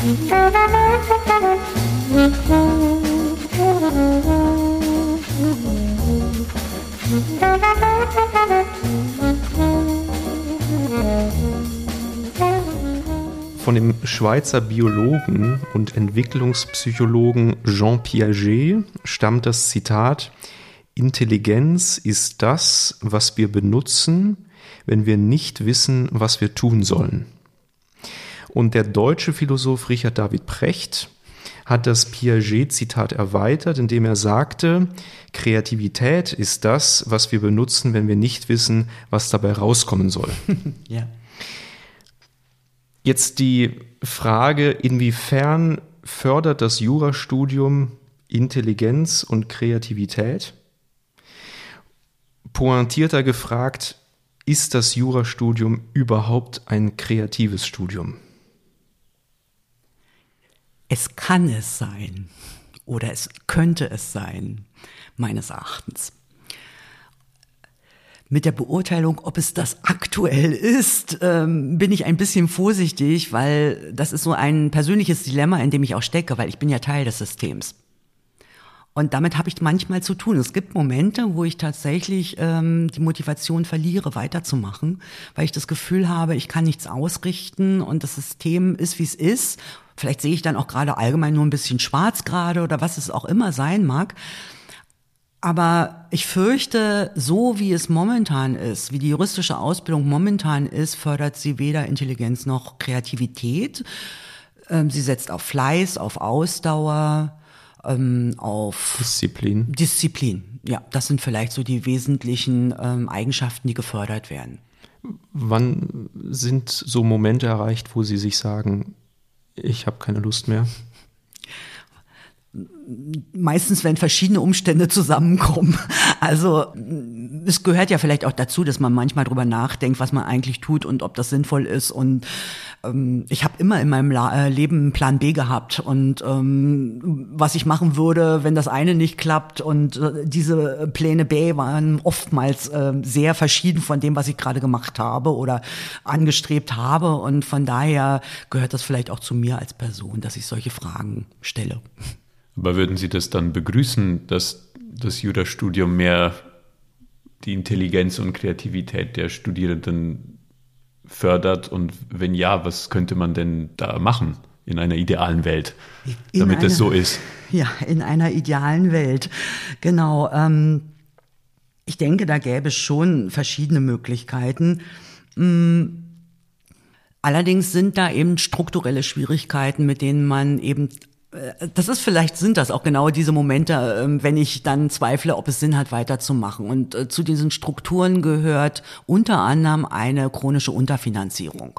Von dem Schweizer Biologen und Entwicklungspsychologen Jean Piaget stammt das Zitat Intelligenz ist das, was wir benutzen, wenn wir nicht wissen, was wir tun sollen. Und der deutsche Philosoph Richard David Precht hat das Piaget-Zitat erweitert, indem er sagte, Kreativität ist das, was wir benutzen, wenn wir nicht wissen, was dabei rauskommen soll. ja. Jetzt die Frage, inwiefern fördert das Jurastudium Intelligenz und Kreativität? Pointierter gefragt, ist das Jurastudium überhaupt ein kreatives Studium? Es kann es sein oder es könnte es sein, meines Erachtens. Mit der Beurteilung, ob es das aktuell ist, ähm, bin ich ein bisschen vorsichtig, weil das ist so ein persönliches Dilemma, in dem ich auch stecke, weil ich bin ja Teil des Systems. Und damit habe ich manchmal zu tun. Es gibt Momente, wo ich tatsächlich ähm, die Motivation verliere, weiterzumachen, weil ich das Gefühl habe, ich kann nichts ausrichten und das System ist, wie es ist. Vielleicht sehe ich dann auch gerade allgemein nur ein bisschen schwarz gerade oder was es auch immer sein mag. Aber ich fürchte, so wie es momentan ist, wie die juristische Ausbildung momentan ist, fördert sie weder Intelligenz noch Kreativität. Ähm, sie setzt auf Fleiß, auf Ausdauer, ähm, auf Disziplin. Disziplin, ja, das sind vielleicht so die wesentlichen ähm, Eigenschaften, die gefördert werden. Wann sind so Momente erreicht, wo Sie sich sagen, ich habe keine Lust mehr? meistens, wenn verschiedene Umstände zusammenkommen. Also es gehört ja vielleicht auch dazu, dass man manchmal drüber nachdenkt, was man eigentlich tut und ob das sinnvoll ist. Und ähm, ich habe immer in meinem La äh, Leben einen Plan B gehabt und ähm, was ich machen würde, wenn das eine nicht klappt. Und äh, diese Pläne B waren oftmals äh, sehr verschieden von dem, was ich gerade gemacht habe oder angestrebt habe. Und von daher gehört das vielleicht auch zu mir als Person, dass ich solche Fragen stelle. Aber würden Sie das dann begrüßen, dass das Jurastudium mehr die Intelligenz und Kreativität der Studierenden fördert? Und wenn ja, was könnte man denn da machen in einer idealen Welt, in damit es so ist? Ja, in einer idealen Welt. Genau. Ähm, ich denke, da gäbe es schon verschiedene Möglichkeiten. Mm, allerdings sind da eben strukturelle Schwierigkeiten, mit denen man eben das ist vielleicht sind das auch genau diese Momente, ähm, wenn ich dann zweifle, ob es Sinn hat, weiterzumachen. Und äh, zu diesen Strukturen gehört unter anderem eine chronische Unterfinanzierung.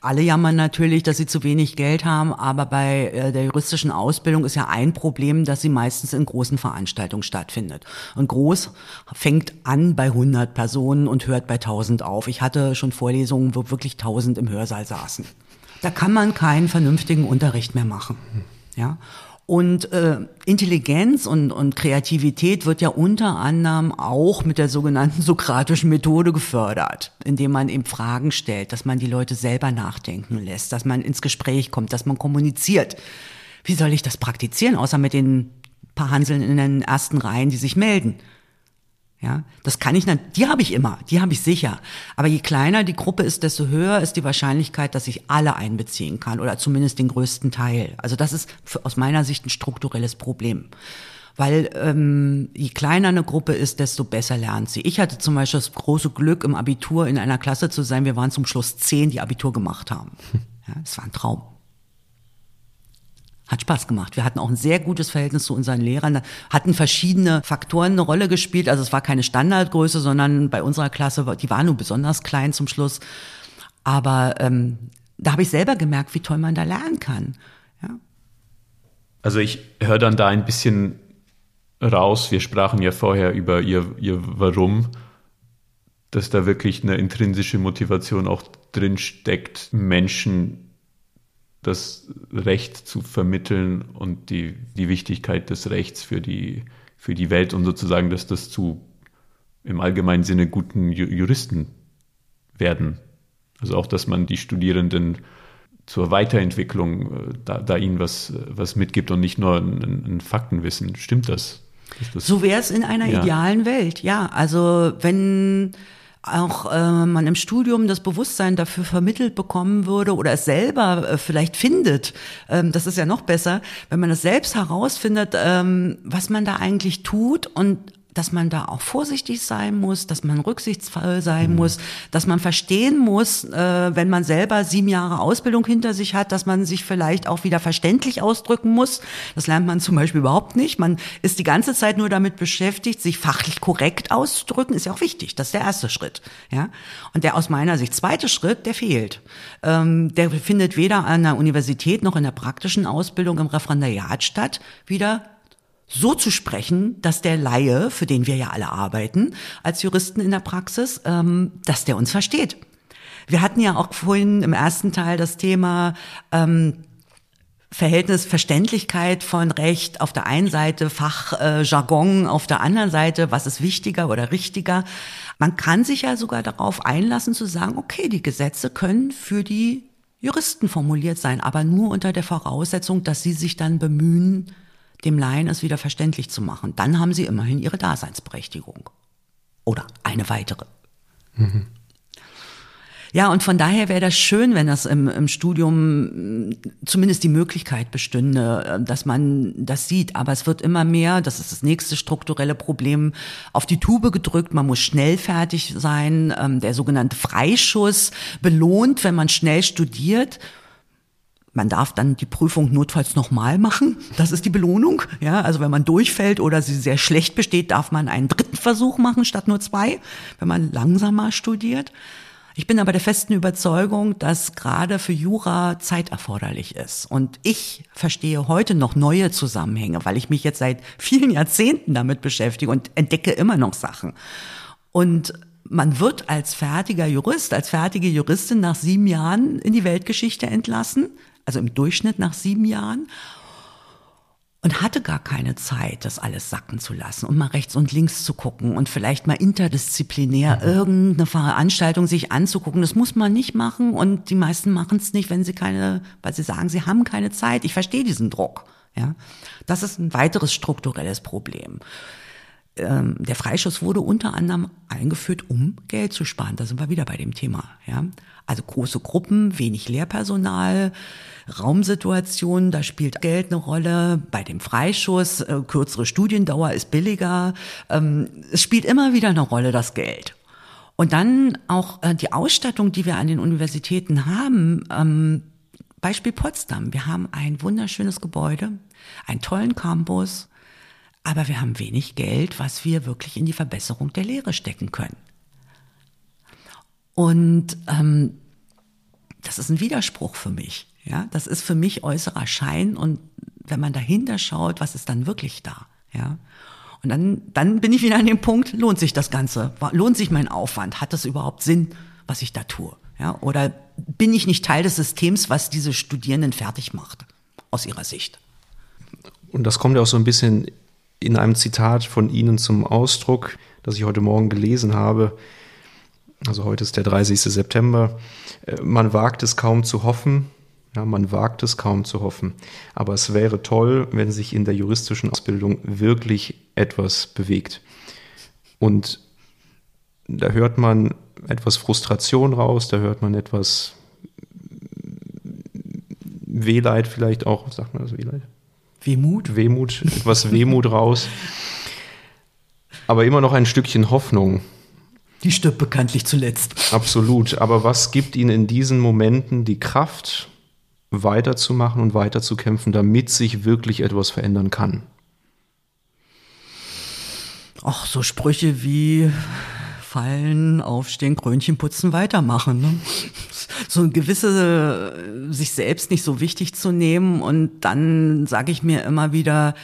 Alle jammern natürlich, dass sie zu wenig Geld haben, aber bei äh, der juristischen Ausbildung ist ja ein Problem, dass sie meistens in großen Veranstaltungen stattfindet. Und groß fängt an bei 100 Personen und hört bei 1000 auf. Ich hatte schon Vorlesungen, wo wirklich 1000 im Hörsaal saßen. Da kann man keinen vernünftigen Unterricht mehr machen. Ja. Und äh, Intelligenz und, und Kreativität wird ja unter anderem auch mit der sogenannten sokratischen Methode gefördert, indem man eben Fragen stellt, dass man die Leute selber nachdenken lässt, dass man ins Gespräch kommt, dass man kommuniziert. Wie soll ich das praktizieren, außer mit den paar Hanseln in den ersten Reihen, die sich melden? Ja, das kann ich, die habe ich immer, die habe ich sicher. Aber je kleiner die Gruppe ist, desto höher ist die Wahrscheinlichkeit, dass ich alle einbeziehen kann oder zumindest den größten Teil. Also das ist für, aus meiner Sicht ein strukturelles Problem. Weil ähm, je kleiner eine Gruppe ist, desto besser lernt sie. Ich hatte zum Beispiel das große Glück, im Abitur in einer Klasse zu sein. Wir waren zum Schluss zehn, die Abitur gemacht haben. Ja, das war ein Traum. Hat Spaß gemacht. Wir hatten auch ein sehr gutes Verhältnis zu unseren Lehrern. Da hatten verschiedene Faktoren eine Rolle gespielt. Also es war keine Standardgröße, sondern bei unserer Klasse, die war nur besonders klein zum Schluss. Aber ähm, da habe ich selber gemerkt, wie toll man da lernen kann. Ja. Also ich höre dann da ein bisschen raus. Wir sprachen ja vorher über ihr, ihr Warum, dass da wirklich eine intrinsische Motivation auch drin steckt, Menschen das Recht zu vermitteln und die, die Wichtigkeit des Rechts für die, für die Welt und sozusagen, dass das zu im allgemeinen Sinne guten Juristen werden. Also auch, dass man die Studierenden zur Weiterentwicklung äh, da, da ihnen was, was mitgibt und nicht nur ein, ein Faktenwissen. Stimmt das? das so wäre es in einer ja. idealen Welt, ja. Also wenn auch äh, man im Studium das Bewusstsein dafür vermittelt bekommen würde oder es selber äh, vielleicht findet, ähm, das ist ja noch besser, wenn man es selbst herausfindet, ähm, was man da eigentlich tut und dass man da auch vorsichtig sein muss, dass man rücksichtsvoll sein mhm. muss, dass man verstehen muss, äh, wenn man selber sieben Jahre Ausbildung hinter sich hat, dass man sich vielleicht auch wieder verständlich ausdrücken muss. Das lernt man zum Beispiel überhaupt nicht. Man ist die ganze Zeit nur damit beschäftigt, sich fachlich korrekt auszudrücken. Ist ja auch wichtig. Das ist der erste Schritt. Ja, und der aus meiner Sicht zweite Schritt, der fehlt. Ähm, der findet weder an der Universität noch in der praktischen Ausbildung im Referendariat statt. Wieder so zu sprechen, dass der Laie, für den wir ja alle arbeiten, als Juristen in der Praxis, ähm, dass der uns versteht. Wir hatten ja auch vorhin im ersten Teil das Thema ähm, Verhältnis Verständlichkeit von Recht auf der einen Seite, Fachjargon äh, auf der anderen Seite, was ist wichtiger oder richtiger. Man kann sich ja sogar darauf einlassen zu sagen, okay, die Gesetze können für die Juristen formuliert sein, aber nur unter der Voraussetzung, dass sie sich dann bemühen, dem Laien es wieder verständlich zu machen. Dann haben sie immerhin ihre Daseinsberechtigung. Oder eine weitere. Mhm. Ja, und von daher wäre das schön, wenn das im, im Studium mm, zumindest die Möglichkeit bestünde, äh, dass man das sieht. Aber es wird immer mehr, das ist das nächste strukturelle Problem, auf die Tube gedrückt. Man muss schnell fertig sein. Ähm, der sogenannte Freischuss belohnt, wenn man schnell studiert man darf dann die Prüfung notfalls nochmal machen. Das ist die Belohnung. Ja, also wenn man durchfällt oder sie sehr schlecht besteht, darf man einen dritten Versuch machen statt nur zwei, wenn man langsamer studiert. Ich bin aber der festen Überzeugung, dass gerade für Jura Zeit erforderlich ist. Und ich verstehe heute noch neue Zusammenhänge, weil ich mich jetzt seit vielen Jahrzehnten damit beschäftige und entdecke immer noch Sachen. Und man wird als fertiger Jurist, als fertige Juristin nach sieben Jahren in die Weltgeschichte entlassen, also im Durchschnitt nach sieben Jahren und hatte gar keine Zeit, das alles sacken zu lassen und mal rechts und links zu gucken und vielleicht mal interdisziplinär mhm. irgendeine Veranstaltung sich anzugucken. Das muss man nicht machen und die meisten machen es nicht, wenn sie keine, weil sie sagen, sie haben keine Zeit. Ich verstehe diesen Druck. Ja, das ist ein weiteres strukturelles Problem. Ähm, der Freischuss wurde unter anderem eingeführt, um Geld zu sparen. Da sind wir wieder bei dem Thema. Ja, also große Gruppen, wenig Lehrpersonal, Raumsituationen, da spielt Geld eine Rolle. Bei dem Freischuss, äh, kürzere Studiendauer ist billiger. Ähm, es spielt immer wieder eine Rolle, das Geld. Und dann auch äh, die Ausstattung, die wir an den Universitäten haben. Ähm, Beispiel Potsdam. Wir haben ein wunderschönes Gebäude, einen tollen Campus, aber wir haben wenig Geld, was wir wirklich in die Verbesserung der Lehre stecken können. Und ähm, das ist ein Widerspruch für mich. Ja, das ist für mich äußerer Schein und wenn man dahinter schaut, was ist dann wirklich da? Ja. Und dann, dann bin ich wieder an dem Punkt, lohnt sich das Ganze? Lohnt sich mein Aufwand? Hat das überhaupt Sinn, was ich da tue? Ja, oder bin ich nicht Teil des Systems, was diese Studierenden fertig macht, aus ihrer Sicht? Und das kommt ja auch so ein bisschen in einem Zitat von Ihnen zum Ausdruck, das ich heute Morgen gelesen habe. Also heute ist der 30. September. Äh, man wagt es kaum zu hoffen, ja, man wagt es kaum zu hoffen. Aber es wäre toll, wenn sich in der juristischen Ausbildung wirklich etwas bewegt. Und da hört man etwas Frustration raus, da hört man etwas Wehleid vielleicht auch, sagt man das Wehleid? Wehmut? Wehmut, etwas Wehmut raus. Aber immer noch ein Stückchen Hoffnung. Die stirbt bekanntlich zuletzt. Absolut. Aber was gibt Ihnen in diesen Momenten die Kraft, weiterzumachen und weiterzukämpfen, damit sich wirklich etwas verändern kann? Ach, so Sprüche wie fallen, aufstehen, Krönchen putzen, weitermachen. Ne? So ein gewisse, sich selbst nicht so wichtig zu nehmen und dann sage ich mir immer wieder,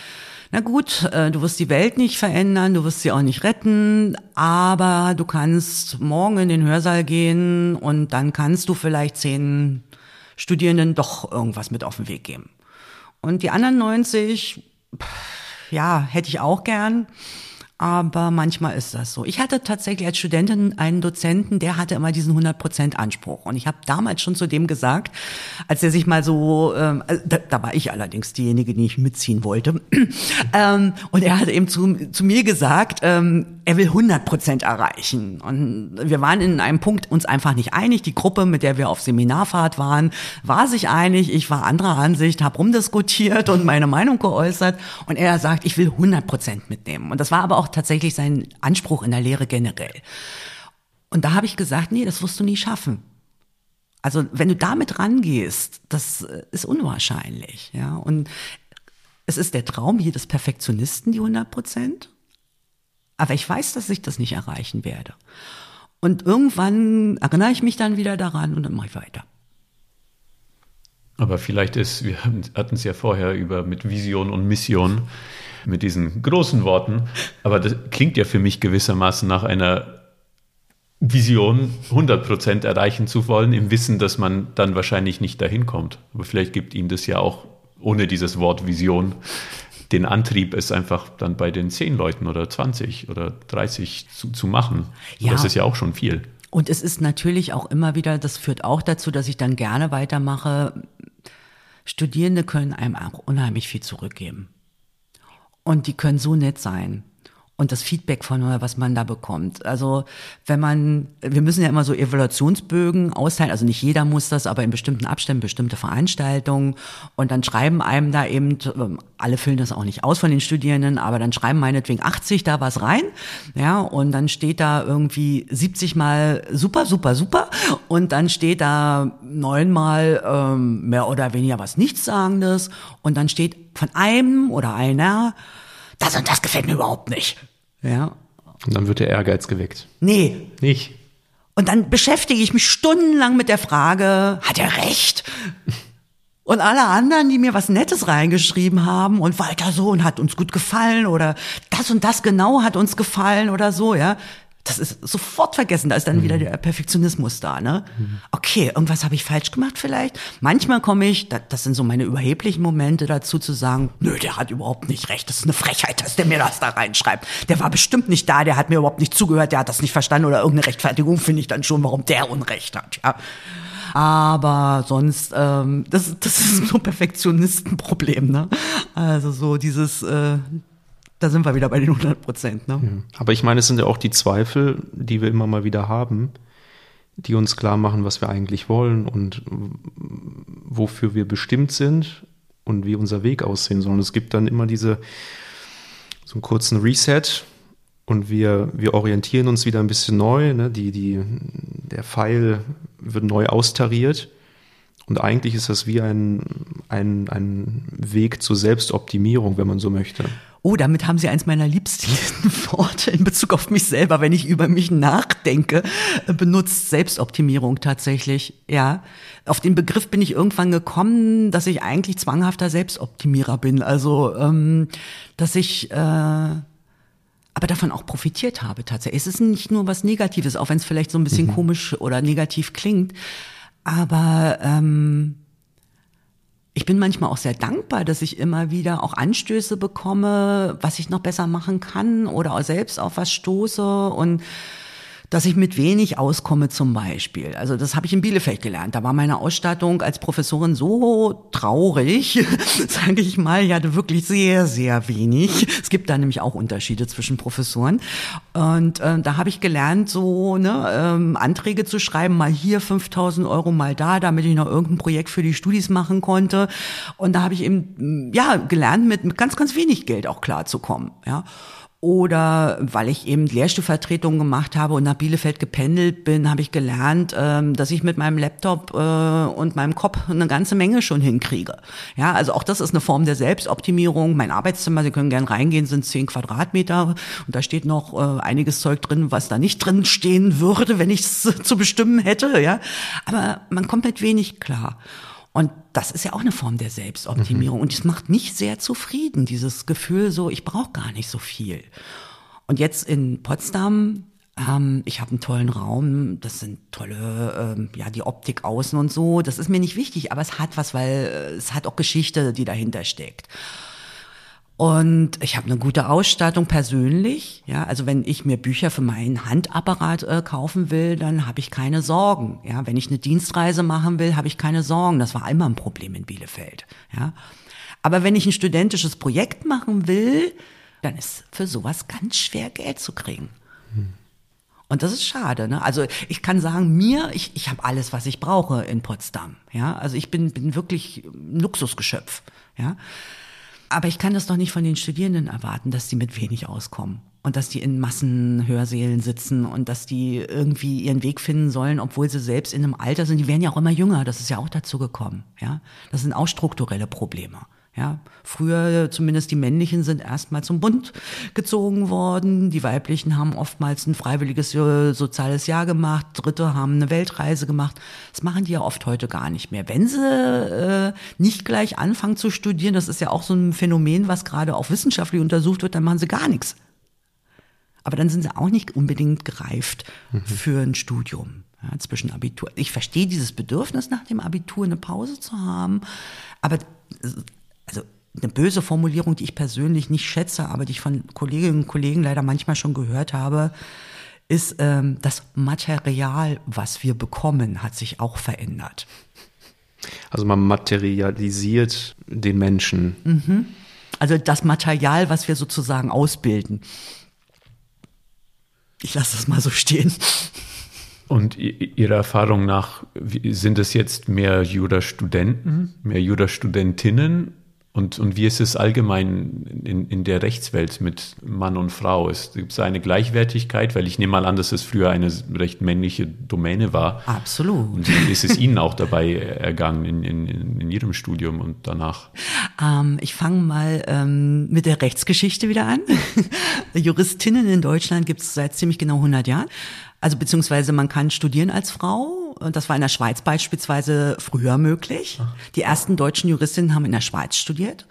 na gut, äh, du wirst die Welt nicht verändern, du wirst sie auch nicht retten, aber du kannst morgen in den Hörsaal gehen und dann kannst du vielleicht zehn Studierenden doch irgendwas mit auf den Weg geben. Und die anderen 90, ja, hätte ich auch gern. Aber manchmal ist das so. Ich hatte tatsächlich als Studentin einen Dozenten, der hatte immer diesen 100% Anspruch. Und ich habe damals schon zu dem gesagt, als er sich mal so, ähm, äh, da, da war ich allerdings diejenige, die ich mitziehen wollte. ähm, und er hat eben zu, zu mir gesagt, ähm, er will 100% erreichen. Und wir waren in einem Punkt uns einfach nicht einig. Die Gruppe, mit der wir auf Seminarfahrt waren, war sich einig. Ich war anderer Ansicht, habe rumdiskutiert und meine Meinung geäußert. Und er sagt, ich will 100% mitnehmen. Und das war aber auch tatsächlich sein Anspruch in der Lehre generell. Und da habe ich gesagt, nee, das wirst du nie schaffen. Also wenn du damit rangehst, das ist unwahrscheinlich, ja. Und es ist der Traum jedes Perfektionisten, die 100 Prozent. Aber ich weiß, dass ich das nicht erreichen werde. Und irgendwann erinnere ich mich dann wieder daran und dann mache ich weiter. Aber vielleicht ist, wir hatten es ja vorher über mit Vision und Mission mit diesen großen Worten. Aber das klingt ja für mich gewissermaßen nach einer Vision, 100% erreichen zu wollen, im Wissen, dass man dann wahrscheinlich nicht dahin kommt. Aber vielleicht gibt Ihnen das ja auch ohne dieses Wort Vision den Antrieb, es einfach dann bei den 10 Leuten oder 20 oder 30 zu, zu machen. Ja. Das ist ja auch schon viel. Und es ist natürlich auch immer wieder, das führt auch dazu, dass ich dann gerne weitermache. Studierende können einem auch unheimlich viel zurückgeben. Und die können so nett sein und das Feedback von was man da bekommt. Also wenn man, wir müssen ja immer so Evaluationsbögen austeilen, also nicht jeder muss das, aber in bestimmten Abständen bestimmte Veranstaltungen. Und dann schreiben einem da eben, ähm, alle füllen das auch nicht aus von den Studierenden, aber dann schreiben meinetwegen 80 da was rein, ja, und dann steht da irgendwie 70 mal super, super, super. Und dann steht da neunmal ähm, mehr oder weniger was Nichtssagendes. Und dann steht von einem oder einer das und das gefällt mir überhaupt nicht. Ja. Und dann wird der Ehrgeiz geweckt. Nee. Nicht. Und dann beschäftige ich mich stundenlang mit der Frage, hat er recht? Und alle anderen, die mir was Nettes reingeschrieben haben und weiter so und hat uns gut gefallen oder das und das genau hat uns gefallen oder so, ja, das ist sofort vergessen. Da ist dann mhm. wieder der Perfektionismus da. Ne? Mhm. Okay, irgendwas habe ich falsch gemacht vielleicht. Manchmal komme ich, das sind so meine überheblichen Momente dazu zu sagen, nö, der hat überhaupt nicht recht. Das ist eine Frechheit, dass der mir das da reinschreibt. Der war bestimmt nicht da, der hat mir überhaupt nicht zugehört, der hat das nicht verstanden oder irgendeine Rechtfertigung finde ich dann schon, warum der Unrecht hat. Ja. Aber sonst, ähm, das, das ist so ein Perfektionistenproblem, ne? Also so dieses, äh, da sind wir wieder bei den 100 Prozent. Ne? Ja. Aber ich meine, es sind ja auch die Zweifel, die wir immer mal wieder haben, die uns klar machen, was wir eigentlich wollen und wofür wir bestimmt sind und wie unser Weg aussehen soll. Und es gibt dann immer diese so einen kurzen Reset und wir, wir orientieren uns wieder ein bisschen neu. Ne? Die, die, der Pfeil wird neu austariert. Und eigentlich ist das wie ein, ein, ein Weg zur Selbstoptimierung, wenn man so möchte. Oh, damit haben Sie eins meiner liebsten Worte in Bezug auf mich selber, wenn ich über mich nachdenke, äh, benutzt Selbstoptimierung tatsächlich. Ja, auf den Begriff bin ich irgendwann gekommen, dass ich eigentlich zwanghafter Selbstoptimierer bin. Also, ähm, dass ich äh, aber davon auch profitiert habe tatsächlich. Es ist nicht nur was Negatives, auch wenn es vielleicht so ein bisschen mhm. komisch oder negativ klingt. Aber ähm, ich bin manchmal auch sehr dankbar, dass ich immer wieder auch Anstöße bekomme, was ich noch besser machen kann oder auch selbst auf was stoße. Und dass ich mit wenig auskomme zum Beispiel. Also das habe ich in Bielefeld gelernt. Da war meine Ausstattung als Professorin so traurig, sage ich mal, ich hatte wirklich sehr, sehr wenig. Es gibt da nämlich auch Unterschiede zwischen Professoren. Und äh, da habe ich gelernt, so ne, ähm, Anträge zu schreiben, mal hier 5000 Euro, mal da, damit ich noch irgendein Projekt für die Studis machen konnte. Und da habe ich eben ja gelernt, mit ganz, ganz wenig Geld auch klarzukommen. Ja oder weil ich eben Lehrstuhlvertretungen gemacht habe und nach Bielefeld gependelt bin, habe ich gelernt, ähm, dass ich mit meinem Laptop äh, und meinem Kopf eine ganze Menge schon hinkriege. Ja, also auch das ist eine Form der Selbstoptimierung. Mein Arbeitszimmer, Sie können gern reingehen, sind zehn Quadratmeter und da steht noch äh, einiges Zeug drin, was da nicht drin stehen würde, wenn ich es zu bestimmen hätte. Ja, aber man kommt mit wenig klar. Und das ist ja auch eine Form der Selbstoptimierung. Mhm. Und es macht mich sehr zufrieden, dieses Gefühl so, ich brauche gar nicht so viel. Und jetzt in Potsdam, ähm, ich habe einen tollen Raum, das sind tolle, ähm, ja, die Optik außen und so, das ist mir nicht wichtig, aber es hat was, weil äh, es hat auch Geschichte, die dahinter steckt. Und ich habe eine gute Ausstattung persönlich. Ja, also wenn ich mir Bücher für meinen Handapparat äh, kaufen will, dann habe ich keine Sorgen. Ja, wenn ich eine Dienstreise machen will, habe ich keine Sorgen. Das war immer ein Problem in Bielefeld. Ja, aber wenn ich ein studentisches Projekt machen will, dann ist für sowas ganz schwer Geld zu kriegen. Hm. Und das ist schade. Ne? Also ich kann sagen, mir, ich, ich habe alles, was ich brauche in Potsdam. Ja, also ich bin, bin wirklich ein Luxusgeschöpf. Ja, aber ich kann das doch nicht von den Studierenden erwarten, dass sie mit wenig auskommen und dass die in Massenhörsälen sitzen und dass die irgendwie ihren Weg finden sollen, obwohl sie selbst in einem Alter sind. Die werden ja auch immer jünger. Das ist ja auch dazu gekommen. Ja, das sind auch strukturelle Probleme. Ja, früher zumindest die männlichen sind erstmal zum Bund gezogen worden, die weiblichen haben oftmals ein freiwilliges äh, soziales Jahr gemacht, Dritte haben eine Weltreise gemacht. Das machen die ja oft heute gar nicht mehr. Wenn sie äh, nicht gleich anfangen zu studieren, das ist ja auch so ein Phänomen, was gerade auch wissenschaftlich untersucht wird, dann machen sie gar nichts. Aber dann sind sie auch nicht unbedingt gereift mhm. für ein Studium. Ja, zwischen Abitur. Ich verstehe dieses Bedürfnis nach dem Abitur eine Pause zu haben, aber also eine böse Formulierung, die ich persönlich nicht schätze, aber die ich von Kolleginnen und Kollegen leider manchmal schon gehört habe, ist ähm, das Material, was wir bekommen, hat sich auch verändert. Also man materialisiert den Menschen. Mhm. Also das Material, was wir sozusagen ausbilden. Ich lasse das mal so stehen. Und Ihrer Erfahrung nach, sind es jetzt mehr Jura-Studenten, mehr Jura-Studentinnen und, und wie ist es allgemein in, in der Rechtswelt mit Mann und Frau? Es gibt eine Gleichwertigkeit, weil ich nehme mal an, dass es früher eine recht männliche Domäne war. Absolut. Und ist es Ihnen auch dabei ergangen in, in, in Ihrem Studium und danach? Ähm, ich fange mal ähm, mit der Rechtsgeschichte wieder an. Juristinnen in Deutschland gibt es seit ziemlich genau 100 Jahren. Also beziehungsweise man kann studieren als Frau. Das war in der Schweiz beispielsweise früher möglich. Die ersten deutschen Juristinnen haben in der Schweiz studiert.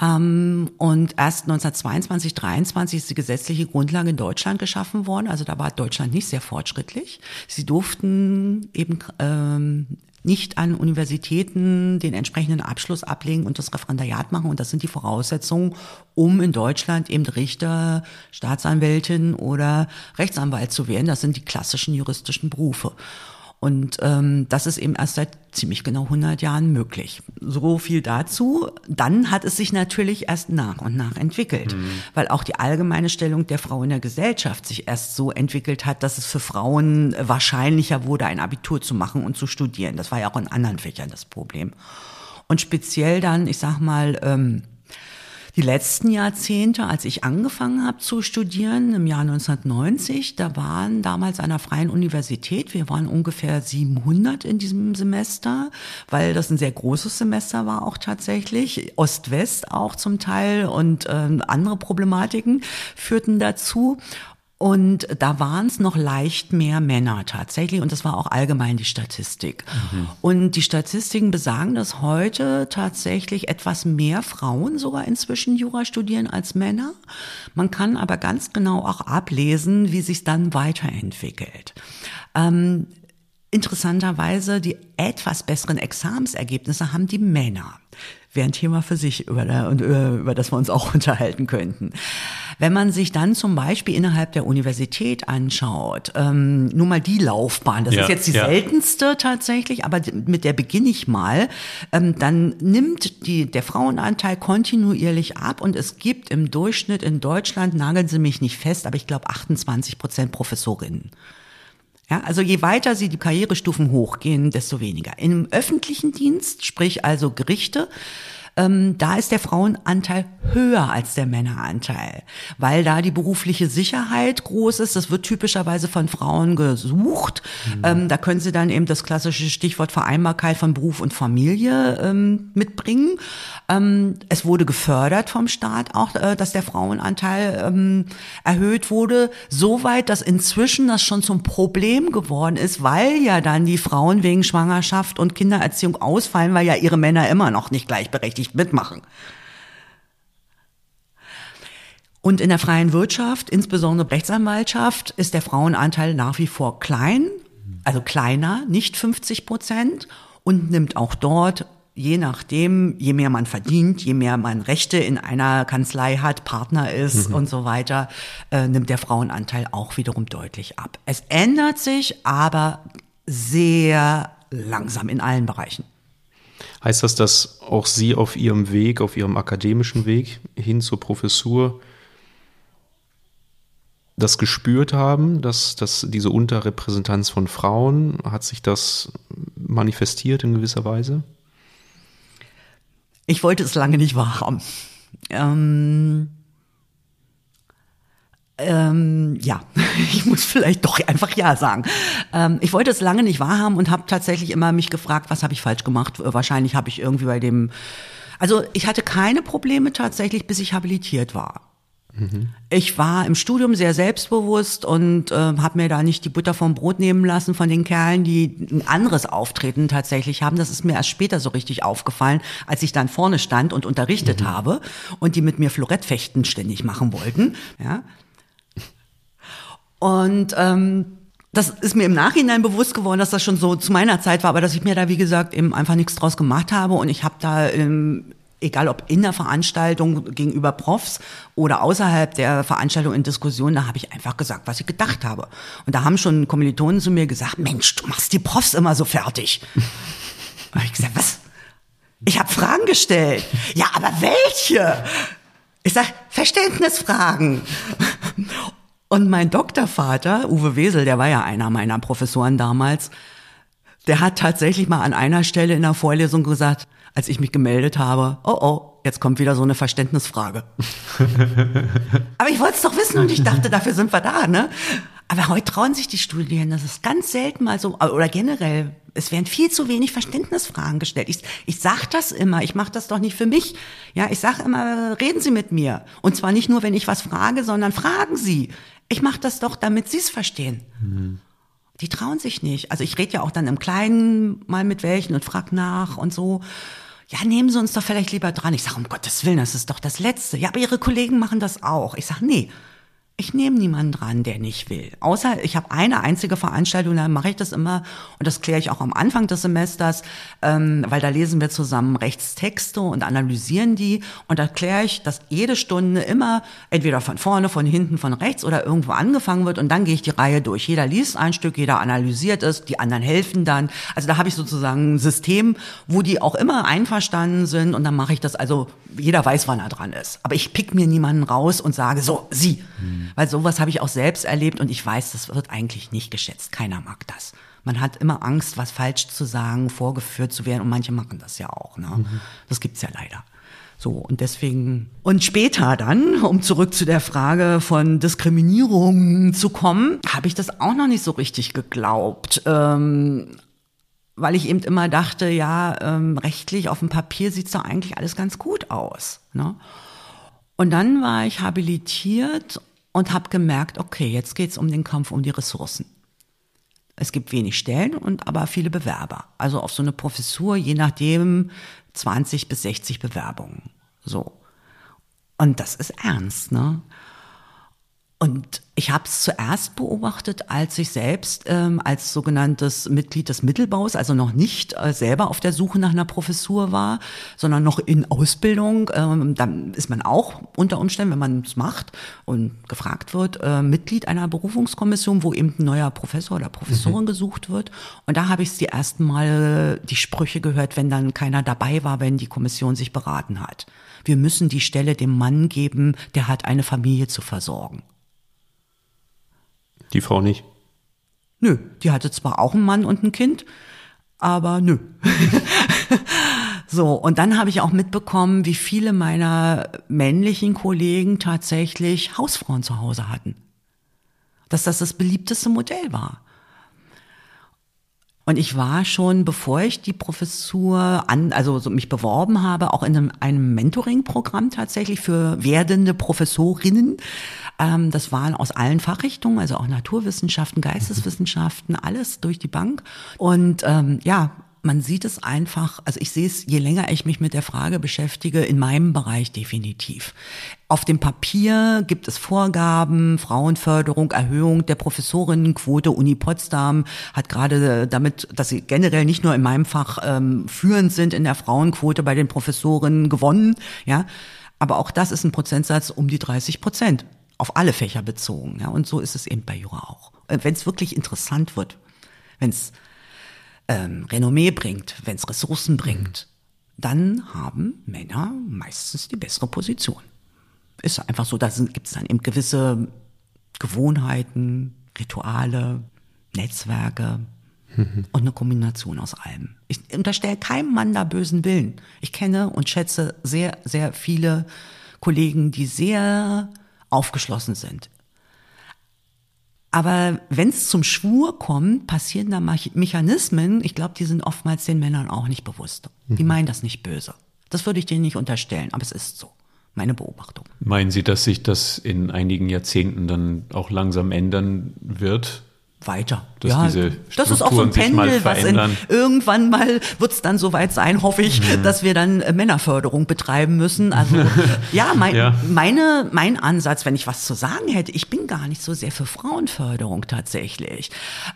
Ähm, und erst 1922, 23 ist die gesetzliche Grundlage in Deutschland geschaffen worden. Also da war Deutschland nicht sehr fortschrittlich. Sie durften eben ähm, nicht an Universitäten den entsprechenden Abschluss ablegen und das Referendariat machen. Und das sind die Voraussetzungen, um in Deutschland eben Richter, Staatsanwältin oder Rechtsanwalt zu werden. Das sind die klassischen juristischen Berufe. Und ähm, das ist eben erst seit ziemlich genau 100 Jahren möglich. So viel dazu. Dann hat es sich natürlich erst nach und nach entwickelt, mhm. weil auch die allgemeine Stellung der Frau in der Gesellschaft sich erst so entwickelt hat, dass es für Frauen wahrscheinlicher wurde, ein Abitur zu machen und zu studieren. Das war ja auch in anderen Fächern das Problem. Und speziell dann, ich sag mal, ähm, die letzten Jahrzehnte, als ich angefangen habe zu studieren, im Jahr 1990, da waren damals an der Freien Universität, wir waren ungefähr 700 in diesem Semester, weil das ein sehr großes Semester war auch tatsächlich, Ost-West auch zum Teil und äh, andere Problematiken führten dazu. Und da waren es noch leicht mehr Männer tatsächlich. Und das war auch allgemein die Statistik. Mhm. Und die Statistiken besagen, dass heute tatsächlich etwas mehr Frauen sogar inzwischen Jura studieren als Männer. Man kann aber ganz genau auch ablesen, wie sich dann weiterentwickelt. Ähm, interessanterweise die etwas besseren Examensergebnisse haben die Männer wäre ein Thema für sich, über, der, und über, über das wir uns auch unterhalten könnten. Wenn man sich dann zum Beispiel innerhalb der Universität anschaut, ähm, nur mal die Laufbahn, das ja, ist jetzt die ja. seltenste tatsächlich, aber mit der beginne ich mal, ähm, dann nimmt die, der Frauenanteil kontinuierlich ab und es gibt im Durchschnitt in Deutschland, nageln Sie mich nicht fest, aber ich glaube 28 Prozent Professorinnen. Ja, also je weiter sie die Karrierestufen hochgehen, desto weniger. Im öffentlichen Dienst, sprich also Gerichte, ähm, da ist der Frauenanteil höher als der Männeranteil, weil da die berufliche Sicherheit groß ist. Das wird typischerweise von Frauen gesucht. Mhm. Ähm, da können sie dann eben das klassische Stichwort Vereinbarkeit von Beruf und Familie ähm, mitbringen. Ähm, es wurde gefördert vom Staat auch, äh, dass der Frauenanteil ähm, erhöht wurde, soweit, dass inzwischen das schon zum Problem geworden ist, weil ja dann die Frauen wegen Schwangerschaft und Kindererziehung ausfallen, weil ja ihre Männer immer noch nicht gleichberechtigt nicht mitmachen. Und in der freien Wirtschaft, insbesondere Rechtsanwaltschaft, ist der Frauenanteil nach wie vor klein, also kleiner, nicht 50 Prozent und nimmt auch dort je nachdem, je mehr man verdient, je mehr man Rechte in einer Kanzlei hat, Partner ist mhm. und so weiter, äh, nimmt der Frauenanteil auch wiederum deutlich ab. Es ändert sich aber sehr langsam in allen Bereichen. Heißt das, dass auch Sie auf Ihrem Weg, auf Ihrem akademischen Weg hin zur Professur das gespürt haben, dass, dass diese Unterrepräsentanz von Frauen, hat sich das manifestiert in gewisser Weise? Ich wollte es lange nicht wahrhaben. Ähm, ähm, ja, ich muss vielleicht doch einfach ja sagen. Ähm, ich wollte es lange nicht wahrhaben und habe tatsächlich immer mich gefragt, was habe ich falsch gemacht? Wahrscheinlich habe ich irgendwie bei dem, also ich hatte keine Probleme tatsächlich, bis ich habilitiert war. Ich war im Studium sehr selbstbewusst und äh, habe mir da nicht die Butter vom Brot nehmen lassen von den Kerlen, die ein anderes Auftreten tatsächlich haben. Das ist mir erst später so richtig aufgefallen, als ich dann vorne stand und unterrichtet mhm. habe und die mit mir Florettfechten ständig machen wollten. Ja. Und ähm, das ist mir im Nachhinein bewusst geworden, dass das schon so zu meiner Zeit war, aber dass ich mir da, wie gesagt, eben einfach nichts draus gemacht habe. Und ich habe da ähm, egal ob in der Veranstaltung gegenüber Profs oder außerhalb der Veranstaltung in Diskussion, da habe ich einfach gesagt, was ich gedacht habe. Und da haben schon Kommilitonen zu mir gesagt, Mensch, du machst die Profs immer so fertig. habe ich gesagt, was? Ich habe Fragen gestellt. Ja, aber welche? Ich sag, Verständnisfragen. Und mein Doktorvater, Uwe Wesel, der war ja einer meiner Professoren damals, der hat tatsächlich mal an einer Stelle in der Vorlesung gesagt, als ich mich gemeldet habe, oh oh, jetzt kommt wieder so eine Verständnisfrage. Aber ich wollte es doch wissen und ich dachte, dafür sind wir da, ne? Aber heute trauen sich die Studien, das ist ganz selten mal so, oder generell, es werden viel zu wenig Verständnisfragen gestellt. Ich, ich sag das immer, ich mache das doch nicht für mich. Ja, ich sage immer, reden Sie mit mir. Und zwar nicht nur, wenn ich was frage, sondern fragen Sie. Ich mache das doch, damit Sie es verstehen. Mhm. Die trauen sich nicht. Also ich rede ja auch dann im Kleinen mal mit welchen und frag nach und so ja, nehmen Sie uns doch vielleicht lieber dran. Ich sage, um Gottes Willen, das ist doch das Letzte. Ja, aber Ihre Kollegen machen das auch. Ich sage, nee, ich nehme niemanden dran, der nicht will. Außer ich habe eine einzige Veranstaltung, da mache ich das immer und das kläre ich auch am Anfang des Semesters, ähm, weil da lesen wir zusammen Rechtstexte und analysieren die und da kläre ich, dass jede Stunde immer entweder von vorne, von hinten, von rechts oder irgendwo angefangen wird und dann gehe ich die Reihe durch. Jeder liest ein Stück, jeder analysiert es, die anderen helfen dann. Also da habe ich sozusagen ein System, wo die auch immer einverstanden sind und dann mache ich das also, jeder weiß, wann er dran ist. Aber ich pick mir niemanden raus und sage, so, sie. Hm. Weil sowas habe ich auch selbst erlebt und ich weiß, das wird eigentlich nicht geschätzt. Keiner mag das. Man hat immer Angst, was falsch zu sagen, vorgeführt zu werden und manche machen das ja auch. Ne? Mhm. Das gibt's ja leider. So, und deswegen, und später dann, um zurück zu der Frage von Diskriminierung zu kommen, habe ich das auch noch nicht so richtig geglaubt. Ähm, weil ich eben immer dachte, ja, ähm, rechtlich auf dem Papier sieht's doch eigentlich alles ganz gut aus. Ne? Und dann war ich habilitiert und habe gemerkt, okay, jetzt geht's um den Kampf um die Ressourcen. Es gibt wenig Stellen und aber viele Bewerber. Also auf so eine Professur, je nachdem, 20 bis 60 Bewerbungen. So. Und das ist ernst, ne? Und ich habe es zuerst beobachtet, als ich selbst ähm, als sogenanntes Mitglied des Mittelbaus, also noch nicht äh, selber auf der Suche nach einer Professur war, sondern noch in Ausbildung. Ähm, dann ist man auch unter Umständen, wenn man es macht und gefragt wird, äh, Mitglied einer Berufungskommission, wo eben ein neuer Professor oder Professorin mhm. gesucht wird. Und da habe ich die ersten Mal die Sprüche gehört, wenn dann keiner dabei war, wenn die Kommission sich beraten hat. Wir müssen die Stelle dem Mann geben, der hat eine Familie zu versorgen. Die Frau nicht? Nö, die hatte zwar auch einen Mann und ein Kind, aber nö. so, und dann habe ich auch mitbekommen, wie viele meiner männlichen Kollegen tatsächlich Hausfrauen zu Hause hatten. Dass das das beliebteste Modell war. Und ich war schon, bevor ich die Professur an, also so mich beworben habe, auch in einem, einem Mentoring-Programm tatsächlich für werdende Professorinnen. Ähm, das waren aus allen Fachrichtungen, also auch Naturwissenschaften, Geisteswissenschaften, alles durch die Bank. Und ähm, ja, man sieht es einfach, also ich sehe es, je länger ich mich mit der Frage beschäftige, in meinem Bereich definitiv. Auf dem Papier gibt es Vorgaben, Frauenförderung, Erhöhung der Professorinnenquote. Uni Potsdam hat gerade damit, dass sie generell nicht nur in meinem Fach ähm, führend sind in der Frauenquote bei den Professorinnen gewonnen, ja. Aber auch das ist ein Prozentsatz um die 30 Prozent auf alle Fächer bezogen. Ja, und so ist es eben bei Jura auch. Äh, wenn es wirklich interessant wird, wenn es ähm, Renommee bringt, wenn es Ressourcen bringt, dann haben Männer meistens die bessere Position. Ist einfach so, da gibt es dann eben gewisse Gewohnheiten, Rituale, Netzwerke mhm. und eine Kombination aus allem. Ich unterstelle keinem Mann da bösen Willen. Ich kenne und schätze sehr, sehr viele Kollegen, die sehr aufgeschlossen sind. Aber wenn es zum Schwur kommt, passieren da Mechanismen, ich glaube, die sind oftmals den Männern auch nicht bewusst. Die mhm. meinen das nicht böse. Das würde ich denen nicht unterstellen, aber es ist so. Meine Beobachtung. Meinen Sie, dass sich das in einigen Jahrzehnten dann auch langsam ändern wird? Weiter. Dass ja, diese das ist auch so ein Pendel, was in, irgendwann mal wird es dann soweit sein, hoffe ich, mhm. dass wir dann äh, Männerförderung betreiben müssen. Also ja, mein, ja, meine, mein Ansatz, wenn ich was zu sagen hätte, ich bin gar nicht so sehr für Frauenförderung tatsächlich,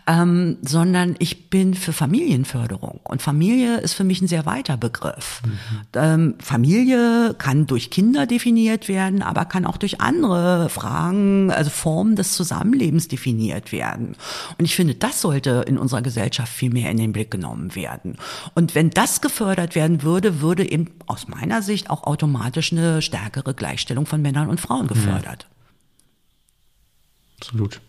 ähm, sondern ich bin für Familienförderung. Und Familie ist für mich ein sehr weiter Begriff. Mhm. Ähm, Familie kann durch Kinder definiert werden, aber kann auch durch andere Fragen, also Formen des Zusammenlebens definiert werden. Und ich finde, das sollte in unserer Gesellschaft viel mehr in den Blick genommen werden. Und wenn das gefördert werden würde, würde eben aus meiner Sicht auch automatisch eine stärkere Gleichstellung von Männern und Frauen gefördert. Absolut.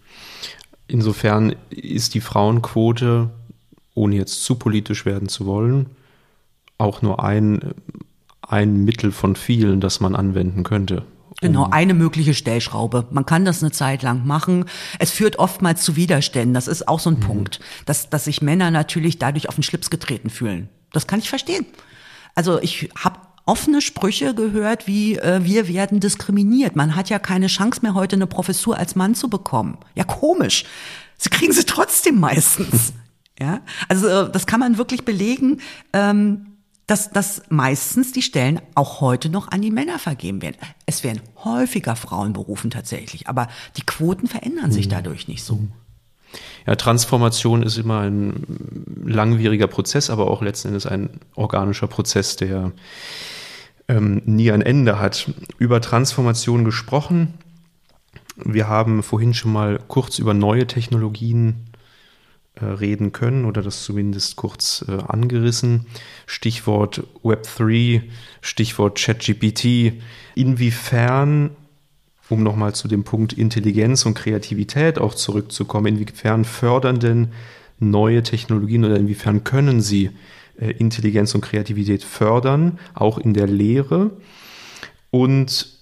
Insofern ist die Frauenquote, ohne jetzt zu politisch werden zu wollen, auch nur ein, ein Mittel von vielen, das man anwenden könnte. Genau, eine mögliche Stellschraube. Man kann das eine Zeit lang machen. Es führt oftmals zu Widerständen. Das ist auch so ein mhm. Punkt, dass, dass sich Männer natürlich dadurch auf den Schlips getreten fühlen. Das kann ich verstehen. Also ich habe offene Sprüche gehört, wie äh, wir werden diskriminiert. Man hat ja keine Chance mehr heute eine Professur als Mann zu bekommen. Ja, komisch. Sie kriegen sie trotzdem meistens. ja, also äh, das kann man wirklich belegen. Ähm, dass, dass meistens die Stellen auch heute noch an die Männer vergeben werden. Es werden häufiger Frauen berufen tatsächlich, aber die Quoten verändern sich mhm. dadurch nicht so. Ja, Transformation ist immer ein langwieriger Prozess, aber auch letzten Endes ein organischer Prozess, der ähm, nie ein Ende hat. Über Transformation gesprochen. Wir haben vorhin schon mal kurz über neue Technologien äh, reden können oder das zumindest kurz äh, angerissen. Stichwort Web3, Stichwort ChatGPT. Inwiefern, um nochmal zu dem Punkt Intelligenz und Kreativität auch zurückzukommen, inwiefern fördern denn neue Technologien oder inwiefern können sie äh, Intelligenz und Kreativität fördern, auch in der Lehre? Und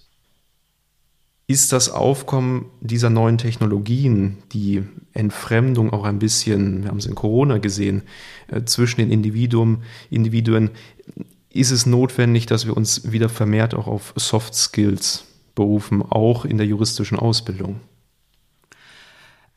ist das Aufkommen dieser neuen Technologien, die Entfremdung auch ein bisschen, wir haben es in Corona gesehen, äh, zwischen den Individuen, Individuen, ist es notwendig, dass wir uns wieder vermehrt auch auf Soft Skills berufen, auch in der juristischen Ausbildung?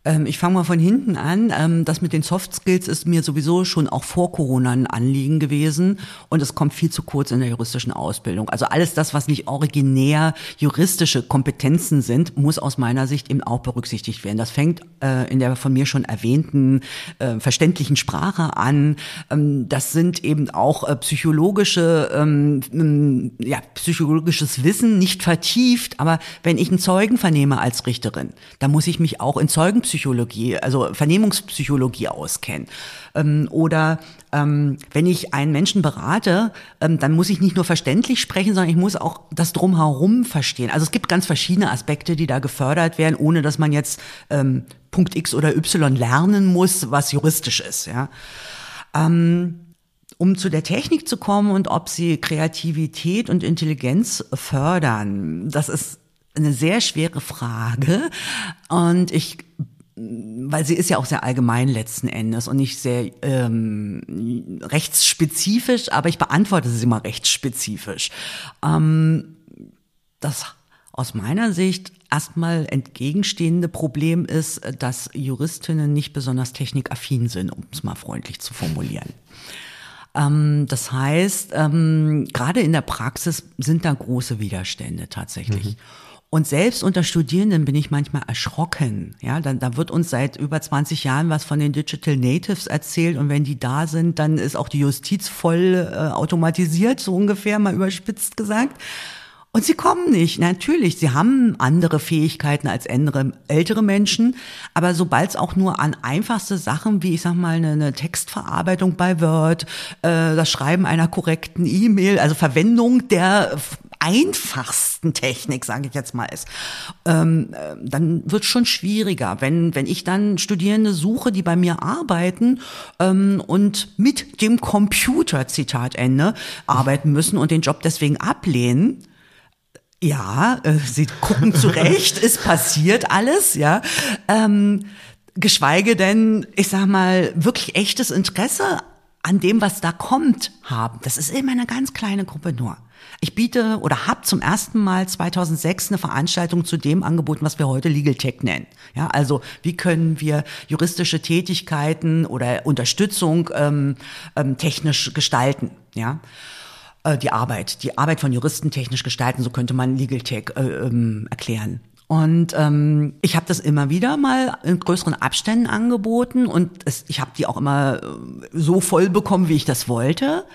Ähm, ich fange mal von hinten an. Ähm, das mit den Soft Skills ist mir sowieso schon auch vor Corona ein Anliegen gewesen und es kommt viel zu kurz in der juristischen Ausbildung. Also alles das, was nicht originär juristische Kompetenzen sind, muss aus meiner Sicht eben auch berücksichtigt werden. Das fängt äh, in der von mir schon erwähnten äh, verständlichen Sprache an. Ähm, das sind eben auch äh, psychologische, ja, psychologisches Wissen, nicht vertieft, aber wenn ich einen Zeugen vernehme als Richterin, dann muss ich mich auch in Zeugen Psychologie, also Vernehmungspsychologie auskennen. Ähm, oder ähm, wenn ich einen Menschen berate, ähm, dann muss ich nicht nur verständlich sprechen, sondern ich muss auch das drumherum verstehen. Also es gibt ganz verschiedene Aspekte, die da gefördert werden, ohne dass man jetzt ähm, Punkt X oder Y lernen muss, was juristisch ist. Ja. Ähm, um zu der Technik zu kommen und ob sie Kreativität und Intelligenz fördern, das ist eine sehr schwere Frage. Und ich weil sie ist ja auch sehr allgemein letzten Endes und nicht sehr ähm, rechtsspezifisch, aber ich beantworte sie mal rechtsspezifisch. Ähm, das aus meiner Sicht erstmal entgegenstehende Problem ist, dass Juristinnen nicht besonders technikaffin sind, um es mal freundlich zu formulieren. Ähm, das heißt, ähm, gerade in der Praxis sind da große Widerstände tatsächlich. Mhm. Und selbst unter Studierenden bin ich manchmal erschrocken. Ja, dann, da wird uns seit über 20 Jahren was von den Digital Natives erzählt und wenn die da sind, dann ist auch die Justiz voll äh, automatisiert, so ungefähr mal überspitzt gesagt. Und sie kommen nicht. Natürlich, sie haben andere Fähigkeiten als ältere, ältere Menschen, aber sobald es auch nur an einfachste Sachen wie, ich sag mal, eine, eine Textverarbeitung bei Word, äh, das Schreiben einer korrekten E-Mail, also Verwendung der einfachsten Technik, sage ich jetzt mal, ist, ähm, äh, dann wird schon schwieriger. Wenn, wenn ich dann Studierende suche, die bei mir arbeiten ähm, und mit dem Computer, Zitat Ende, arbeiten müssen und den Job deswegen ablehnen, ja, äh, sie gucken zurecht, ist passiert alles, ja. Ähm, geschweige denn, ich sag mal, wirklich echtes Interesse an dem, was da kommt, haben. Das ist immer eine ganz kleine Gruppe nur. Ich biete oder habe zum ersten Mal 2006 eine Veranstaltung zu dem angeboten, was wir heute Legal Tech nennen. Ja, also wie können wir juristische Tätigkeiten oder Unterstützung ähm, ähm, technisch gestalten? Ja äh, die Arbeit, die Arbeit von Juristen technisch gestalten, so könnte man Legal Tech äh, ähm, erklären. Und ähm, ich habe das immer wieder mal in größeren Abständen angeboten und es, ich habe die auch immer äh, so voll bekommen, wie ich das wollte.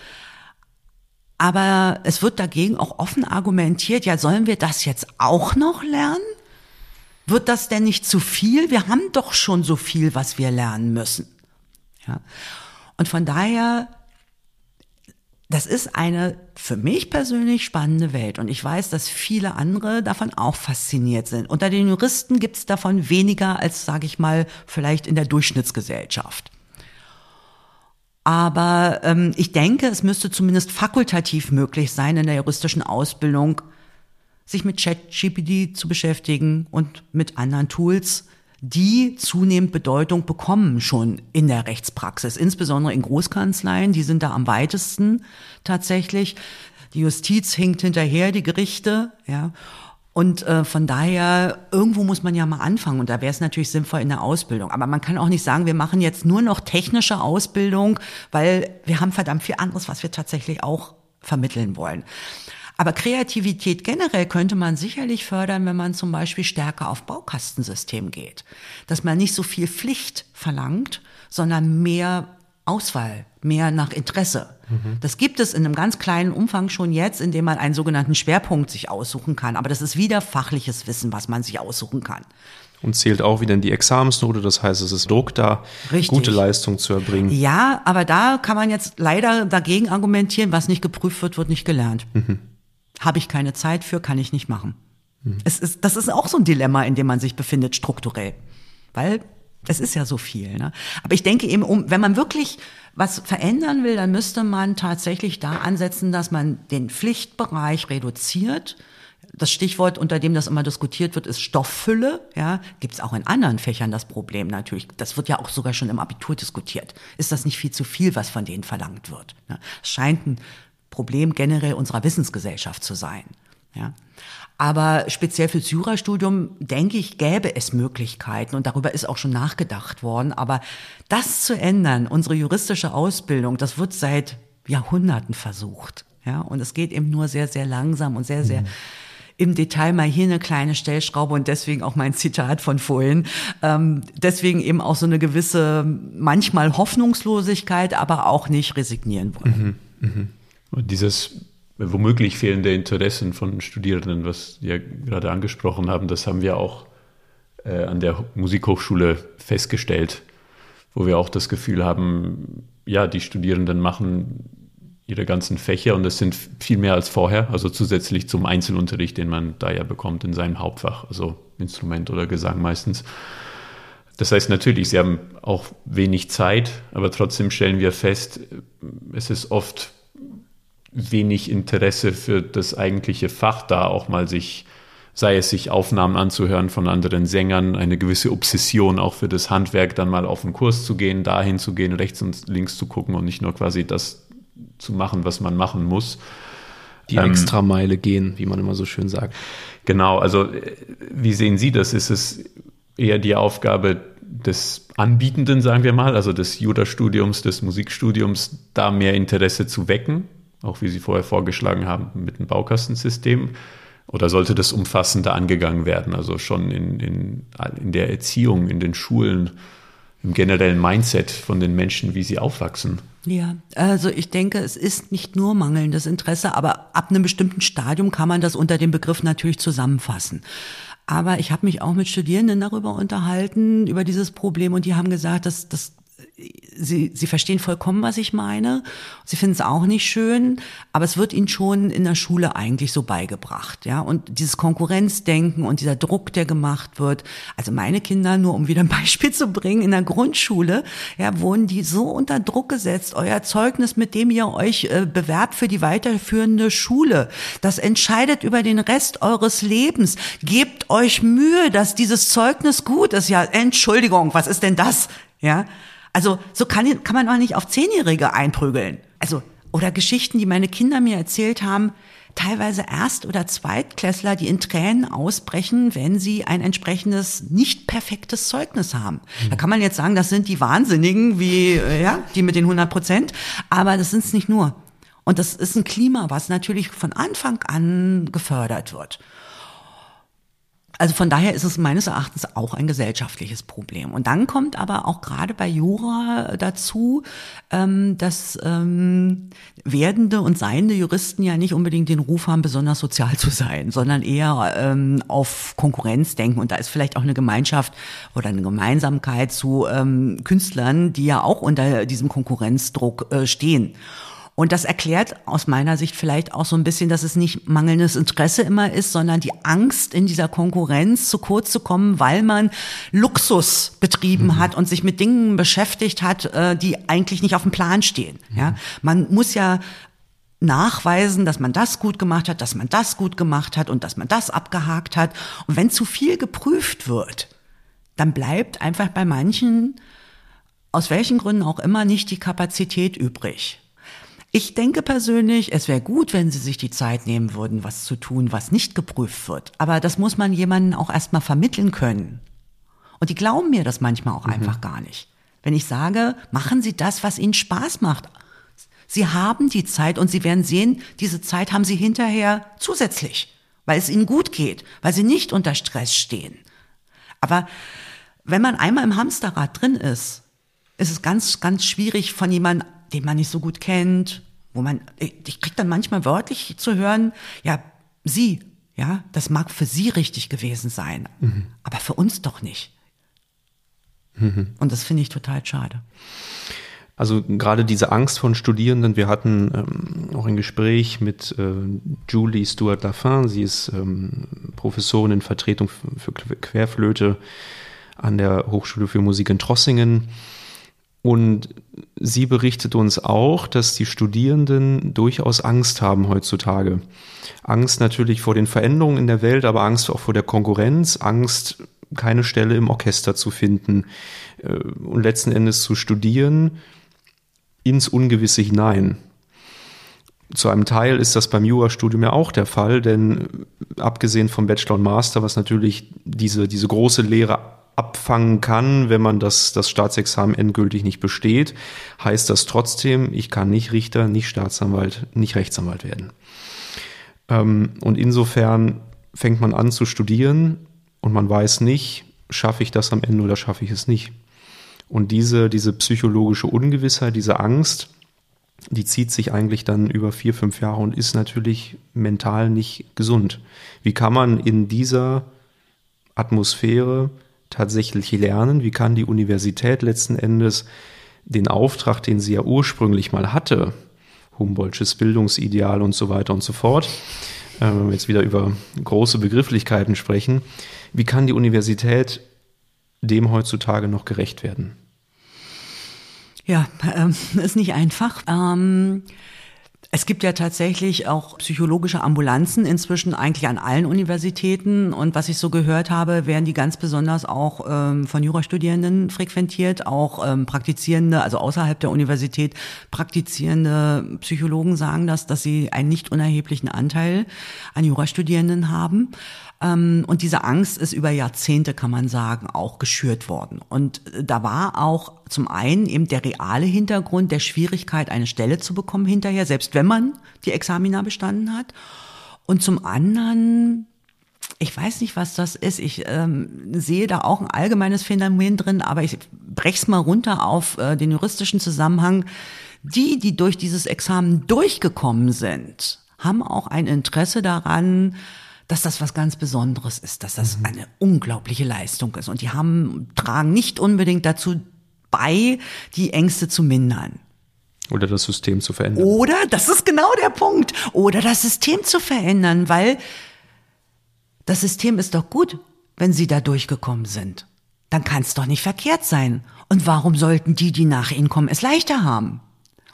Aber es wird dagegen auch offen argumentiert, ja, sollen wir das jetzt auch noch lernen? Wird das denn nicht zu viel? Wir haben doch schon so viel, was wir lernen müssen. Ja. Und von daher, das ist eine für mich persönlich spannende Welt. Und ich weiß, dass viele andere davon auch fasziniert sind. Unter den Juristen gibt es davon weniger als, sage ich mal, vielleicht in der Durchschnittsgesellschaft. Aber ähm, ich denke, es müsste zumindest fakultativ möglich sein, in der juristischen Ausbildung sich mit ChatGPT zu beschäftigen und mit anderen Tools, die zunehmend Bedeutung bekommen schon in der Rechtspraxis, insbesondere in Großkanzleien, die sind da am weitesten tatsächlich. Die Justiz hinkt hinterher, die Gerichte, ja. Und äh, von daher, irgendwo muss man ja mal anfangen und da wäre es natürlich sinnvoll in der Ausbildung. Aber man kann auch nicht sagen, wir machen jetzt nur noch technische Ausbildung, weil wir haben verdammt viel anderes, was wir tatsächlich auch vermitteln wollen. Aber Kreativität generell könnte man sicherlich fördern, wenn man zum Beispiel stärker auf Baukastensystem geht. Dass man nicht so viel Pflicht verlangt, sondern mehr Auswahl, mehr nach Interesse. Mhm. Das gibt es in einem ganz kleinen Umfang schon jetzt, indem man einen sogenannten Schwerpunkt sich aussuchen kann. Aber das ist wieder fachliches Wissen, was man sich aussuchen kann. Und zählt auch wieder in die Examensnote, das heißt, es ist Druck da, Richtig. gute Leistung zu erbringen. Ja, aber da kann man jetzt leider dagegen argumentieren, was nicht geprüft wird, wird nicht gelernt. Mhm. Habe ich keine Zeit für, kann ich nicht machen. Mhm. Es ist, das ist auch so ein Dilemma, in dem man sich befindet, strukturell. Weil es ist ja so viel. Ne? Aber ich denke eben, um, wenn man wirklich was verändern will, dann müsste man tatsächlich da ansetzen, dass man den Pflichtbereich reduziert. Das Stichwort, unter dem das immer diskutiert wird, ist Stofffülle. Ja, gibt es auch in anderen Fächern das Problem natürlich. Das wird ja auch sogar schon im Abitur diskutiert. Ist das nicht viel zu viel, was von denen verlangt wird? Ne? Es scheint ein Problem generell unserer Wissensgesellschaft zu sein. Ja. Aber speziell fürs Jurastudium, denke ich, gäbe es Möglichkeiten und darüber ist auch schon nachgedacht worden. Aber das zu ändern, unsere juristische Ausbildung, das wird seit Jahrhunderten versucht. Ja, und es geht eben nur sehr, sehr langsam und sehr, sehr mhm. im Detail mal hier eine kleine Stellschraube und deswegen auch mein Zitat von vorhin. Ähm, deswegen eben auch so eine gewisse, manchmal Hoffnungslosigkeit, aber auch nicht resignieren wollen. Mhm, mh. Und dieses womöglich fehlende Interessen von Studierenden, was wir gerade angesprochen haben, das haben wir auch äh, an der Musikhochschule festgestellt, wo wir auch das Gefühl haben, ja, die Studierenden machen ihre ganzen Fächer und das sind viel mehr als vorher, also zusätzlich zum Einzelunterricht, den man da ja bekommt in seinem Hauptfach, also Instrument oder Gesang meistens. Das heißt natürlich, sie haben auch wenig Zeit, aber trotzdem stellen wir fest, es ist oft wenig Interesse für das eigentliche Fach da, auch mal sich, sei es sich Aufnahmen anzuhören von anderen Sängern, eine gewisse Obsession auch für das Handwerk, dann mal auf einen Kurs zu gehen, dahin zu gehen, rechts und links zu gucken und nicht nur quasi das zu machen, was man machen muss. Die ähm, Extrameile gehen, wie man immer so schön sagt. Genau, also äh, wie sehen Sie das? Ist es eher die Aufgabe, des Anbietenden, sagen wir mal, also des Jura-Studiums, des Musikstudiums, da mehr Interesse zu wecken, auch wie Sie vorher vorgeschlagen haben mit dem Baukastensystem? Oder sollte das umfassender angegangen werden, also schon in, in, in der Erziehung, in den Schulen, im generellen Mindset von den Menschen, wie sie aufwachsen? Ja, also ich denke, es ist nicht nur mangelndes Interesse, aber ab einem bestimmten Stadium kann man das unter dem Begriff natürlich zusammenfassen. Aber ich habe mich auch mit Studierenden darüber unterhalten, über dieses Problem, und die haben gesagt, dass das Sie, sie verstehen vollkommen, was ich meine. Sie finden es auch nicht schön, aber es wird ihnen schon in der Schule eigentlich so beigebracht, ja. Und dieses Konkurrenzdenken und dieser Druck, der gemacht wird. Also meine Kinder, nur um wieder ein Beispiel zu bringen, in der Grundschule, ja, wurden die so unter Druck gesetzt. Euer Zeugnis, mit dem ihr euch äh, bewerbt für die weiterführende Schule, das entscheidet über den Rest eures Lebens. Gebt euch Mühe, dass dieses Zeugnis gut ist. Ja, Entschuldigung, was ist denn das? Ja. Also so kann, kann man auch nicht auf Zehnjährige einprügeln. Also, oder Geschichten, die meine Kinder mir erzählt haben, teilweise Erst- oder Zweitklässler, die in Tränen ausbrechen, wenn sie ein entsprechendes nicht perfektes Zeugnis haben. Mhm. Da kann man jetzt sagen, das sind die Wahnsinnigen, wie äh, ja, die mit den 100 Prozent, aber das sind es nicht nur. Und das ist ein Klima, was natürlich von Anfang an gefördert wird. Also von daher ist es meines Erachtens auch ein gesellschaftliches Problem. Und dann kommt aber auch gerade bei Jura dazu, ähm, dass ähm, werdende und seiende Juristen ja nicht unbedingt den Ruf haben, besonders sozial zu sein, sondern eher ähm, auf Konkurrenz denken. Und da ist vielleicht auch eine Gemeinschaft oder eine Gemeinsamkeit zu Künstlern, die ja auch unter diesem Konkurrenzdruck äh, stehen. Und das erklärt aus meiner Sicht vielleicht auch so ein bisschen, dass es nicht mangelndes Interesse immer ist, sondern die Angst in dieser Konkurrenz zu kurz zu kommen, weil man Luxus betrieben mhm. hat und sich mit Dingen beschäftigt hat, äh, die eigentlich nicht auf dem Plan stehen. Ja, mhm. man muss ja nachweisen, dass man das gut gemacht hat, dass man das gut gemacht hat und dass man das abgehakt hat. Und wenn zu viel geprüft wird, dann bleibt einfach bei manchen, aus welchen Gründen auch immer, nicht die Kapazität übrig. Ich denke persönlich, es wäre gut, wenn Sie sich die Zeit nehmen würden, was zu tun, was nicht geprüft wird. Aber das muss man jemandem auch erstmal vermitteln können. Und die glauben mir das manchmal auch mhm. einfach gar nicht. Wenn ich sage, machen Sie das, was Ihnen Spaß macht. Sie haben die Zeit und Sie werden sehen, diese Zeit haben Sie hinterher zusätzlich, weil es Ihnen gut geht, weil Sie nicht unter Stress stehen. Aber wenn man einmal im Hamsterrad drin ist, ist es ganz, ganz schwierig von jemandem, den man nicht so gut kennt, wo man, ich krieg dann manchmal wörtlich zu hören, ja, sie, ja, das mag für sie richtig gewesen sein, mhm. aber für uns doch nicht. Mhm. Und das finde ich total schade. Also gerade diese Angst von Studierenden, wir hatten ähm, auch ein Gespräch mit äh, Julie Stuart Laffin, sie ist ähm, Professorin in Vertretung für Querflöte an der Hochschule für Musik in Trossingen. Und sie berichtet uns auch, dass die Studierenden durchaus Angst haben heutzutage. Angst natürlich vor den Veränderungen in der Welt, aber Angst auch vor der Konkurrenz, Angst, keine Stelle im Orchester zu finden äh, und letzten Endes zu studieren ins Ungewisse hinein. Zu einem Teil ist das beim Jurastudium ja auch der Fall, denn abgesehen vom Bachelor und Master, was natürlich diese, diese große Lehre abfangen kann, wenn man das, das Staatsexamen endgültig nicht besteht, heißt das trotzdem, ich kann nicht Richter, nicht Staatsanwalt, nicht Rechtsanwalt werden. Ähm, und insofern fängt man an zu studieren und man weiß nicht, schaffe ich das am Ende oder schaffe ich es nicht. Und diese, diese psychologische Ungewissheit, diese Angst, die zieht sich eigentlich dann über vier, fünf Jahre und ist natürlich mental nicht gesund. Wie kann man in dieser Atmosphäre tatsächlich lernen? Wie kann die Universität letzten Endes den Auftrag, den sie ja ursprünglich mal hatte, Humboldtsches Bildungsideal und so weiter und so fort, äh, wenn wir jetzt wieder über große Begrifflichkeiten sprechen, wie kann die Universität dem heutzutage noch gerecht werden? Ja, ähm, ist nicht einfach. Ähm Es gibt ja tatsächlich auch psychologische Ambulanzen inzwischen eigentlich an allen Universitäten. Und was ich so gehört habe, werden die ganz besonders auch ähm, von Jurastudierenden frequentiert, auch ähm, praktizierende, also außerhalb der Universität praktizierende Psychologen sagen das, dass sie einen nicht unerheblichen Anteil an Jurastudierenden haben. Ähm, und diese Angst ist über Jahrzehnte, kann man sagen, auch geschürt worden. Und äh, da war auch zum einen eben der reale Hintergrund der Schwierigkeit, eine Stelle zu bekommen hinterher, selbst wenn man die Examina bestanden hat. Und zum anderen ich weiß nicht, was das ist. Ich ähm, sehe da auch ein allgemeines Phänomen drin, aber ich brech's mal runter auf äh, den juristischen Zusammenhang. Die, die durch dieses Examen durchgekommen sind, haben auch ein Interesse daran, dass das was ganz Besonderes ist, dass das mhm. eine unglaubliche Leistung ist. Und die haben, tragen nicht unbedingt dazu bei, die Ängste zu mindern. Oder das System zu verändern. Oder, das ist genau der Punkt, oder das System zu verändern, weil das System ist doch gut, wenn sie da durchgekommen sind. Dann kann es doch nicht verkehrt sein. Und warum sollten die, die nach ihnen kommen, es leichter haben?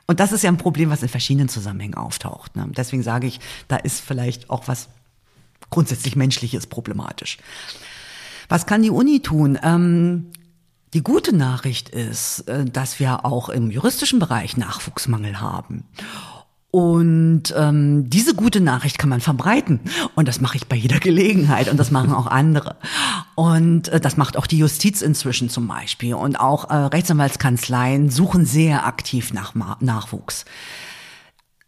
Und das ist ja ein Problem, was in verschiedenen Zusammenhängen auftaucht. Ne? Deswegen sage ich, da ist vielleicht auch was grundsätzlich Menschliches problematisch. Was kann die Uni tun? Ähm, die gute Nachricht ist, äh, dass wir auch im juristischen Bereich Nachwuchsmangel haben. Und ähm, diese gute Nachricht kann man verbreiten. Und das mache ich bei jeder Gelegenheit. Und das machen auch andere. Und äh, das macht auch die Justiz inzwischen zum Beispiel. Und auch äh, Rechtsanwaltskanzleien suchen sehr aktiv nach Ma Nachwuchs.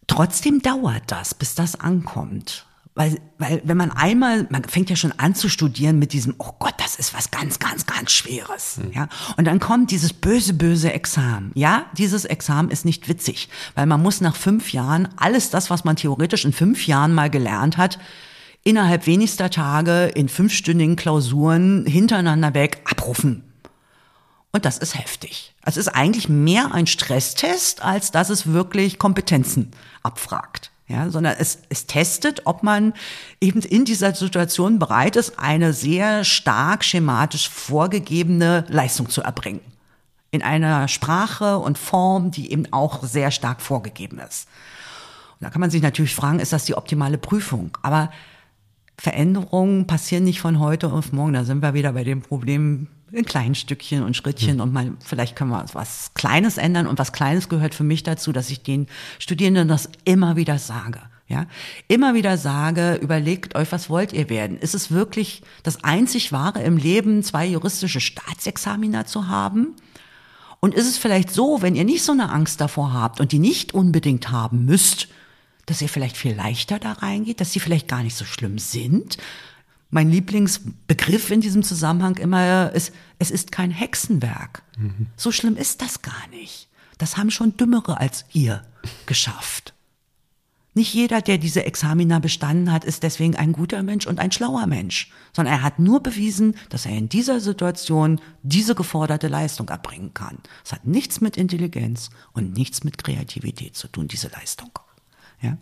Trotzdem dauert das, bis das ankommt. Weil, weil, wenn man einmal, man fängt ja schon an zu studieren mit diesem, oh Gott, das ist was ganz, ganz, ganz Schweres, mhm. ja. Und dann kommt dieses böse, böse Examen. Ja, dieses Examen ist nicht witzig, weil man muss nach fünf Jahren alles das, was man theoretisch in fünf Jahren mal gelernt hat, innerhalb wenigster Tage in fünfstündigen Klausuren hintereinander weg abrufen. Und das ist heftig. Es ist eigentlich mehr ein Stresstest, als dass es wirklich Kompetenzen abfragt ja, sondern es, es testet, ob man eben in dieser Situation bereit ist, eine sehr stark schematisch vorgegebene Leistung zu erbringen. In einer Sprache und Form, die eben auch sehr stark vorgegeben ist. Und da kann man sich natürlich fragen, ist das die optimale Prüfung? Aber Veränderungen passieren nicht von heute auf morgen. Da sind wir wieder bei dem Problem, in kleinen Stückchen und Schrittchen und mal, vielleicht können wir was Kleines ändern und was Kleines gehört für mich dazu, dass ich den Studierenden das immer wieder sage. Ja, immer wieder sage, überlegt euch, was wollt ihr werden? Ist es wirklich das einzig wahre im Leben, zwei juristische Staatsexamina zu haben? Und ist es vielleicht so, wenn ihr nicht so eine Angst davor habt und die nicht unbedingt haben müsst, dass ihr vielleicht viel leichter da reingeht, dass sie vielleicht gar nicht so schlimm sind, mein Lieblingsbegriff in diesem Zusammenhang immer ist, es ist kein Hexenwerk. Mhm. So schlimm ist das gar nicht. Das haben schon Dümmere als ihr geschafft. Nicht jeder, der diese Examina bestanden hat, ist deswegen ein guter Mensch und ein schlauer Mensch, sondern er hat nur bewiesen, dass er in dieser Situation diese geforderte Leistung erbringen kann. Es hat nichts mit Intelligenz und nichts mit Kreativität zu tun, diese Leistung. Ja?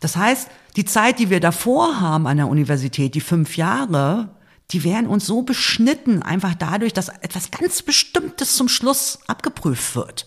Das heißt, die Zeit, die wir davor haben an der Universität, die fünf Jahre, die werden uns so beschnitten, einfach dadurch, dass etwas ganz Bestimmtes zum Schluss abgeprüft wird.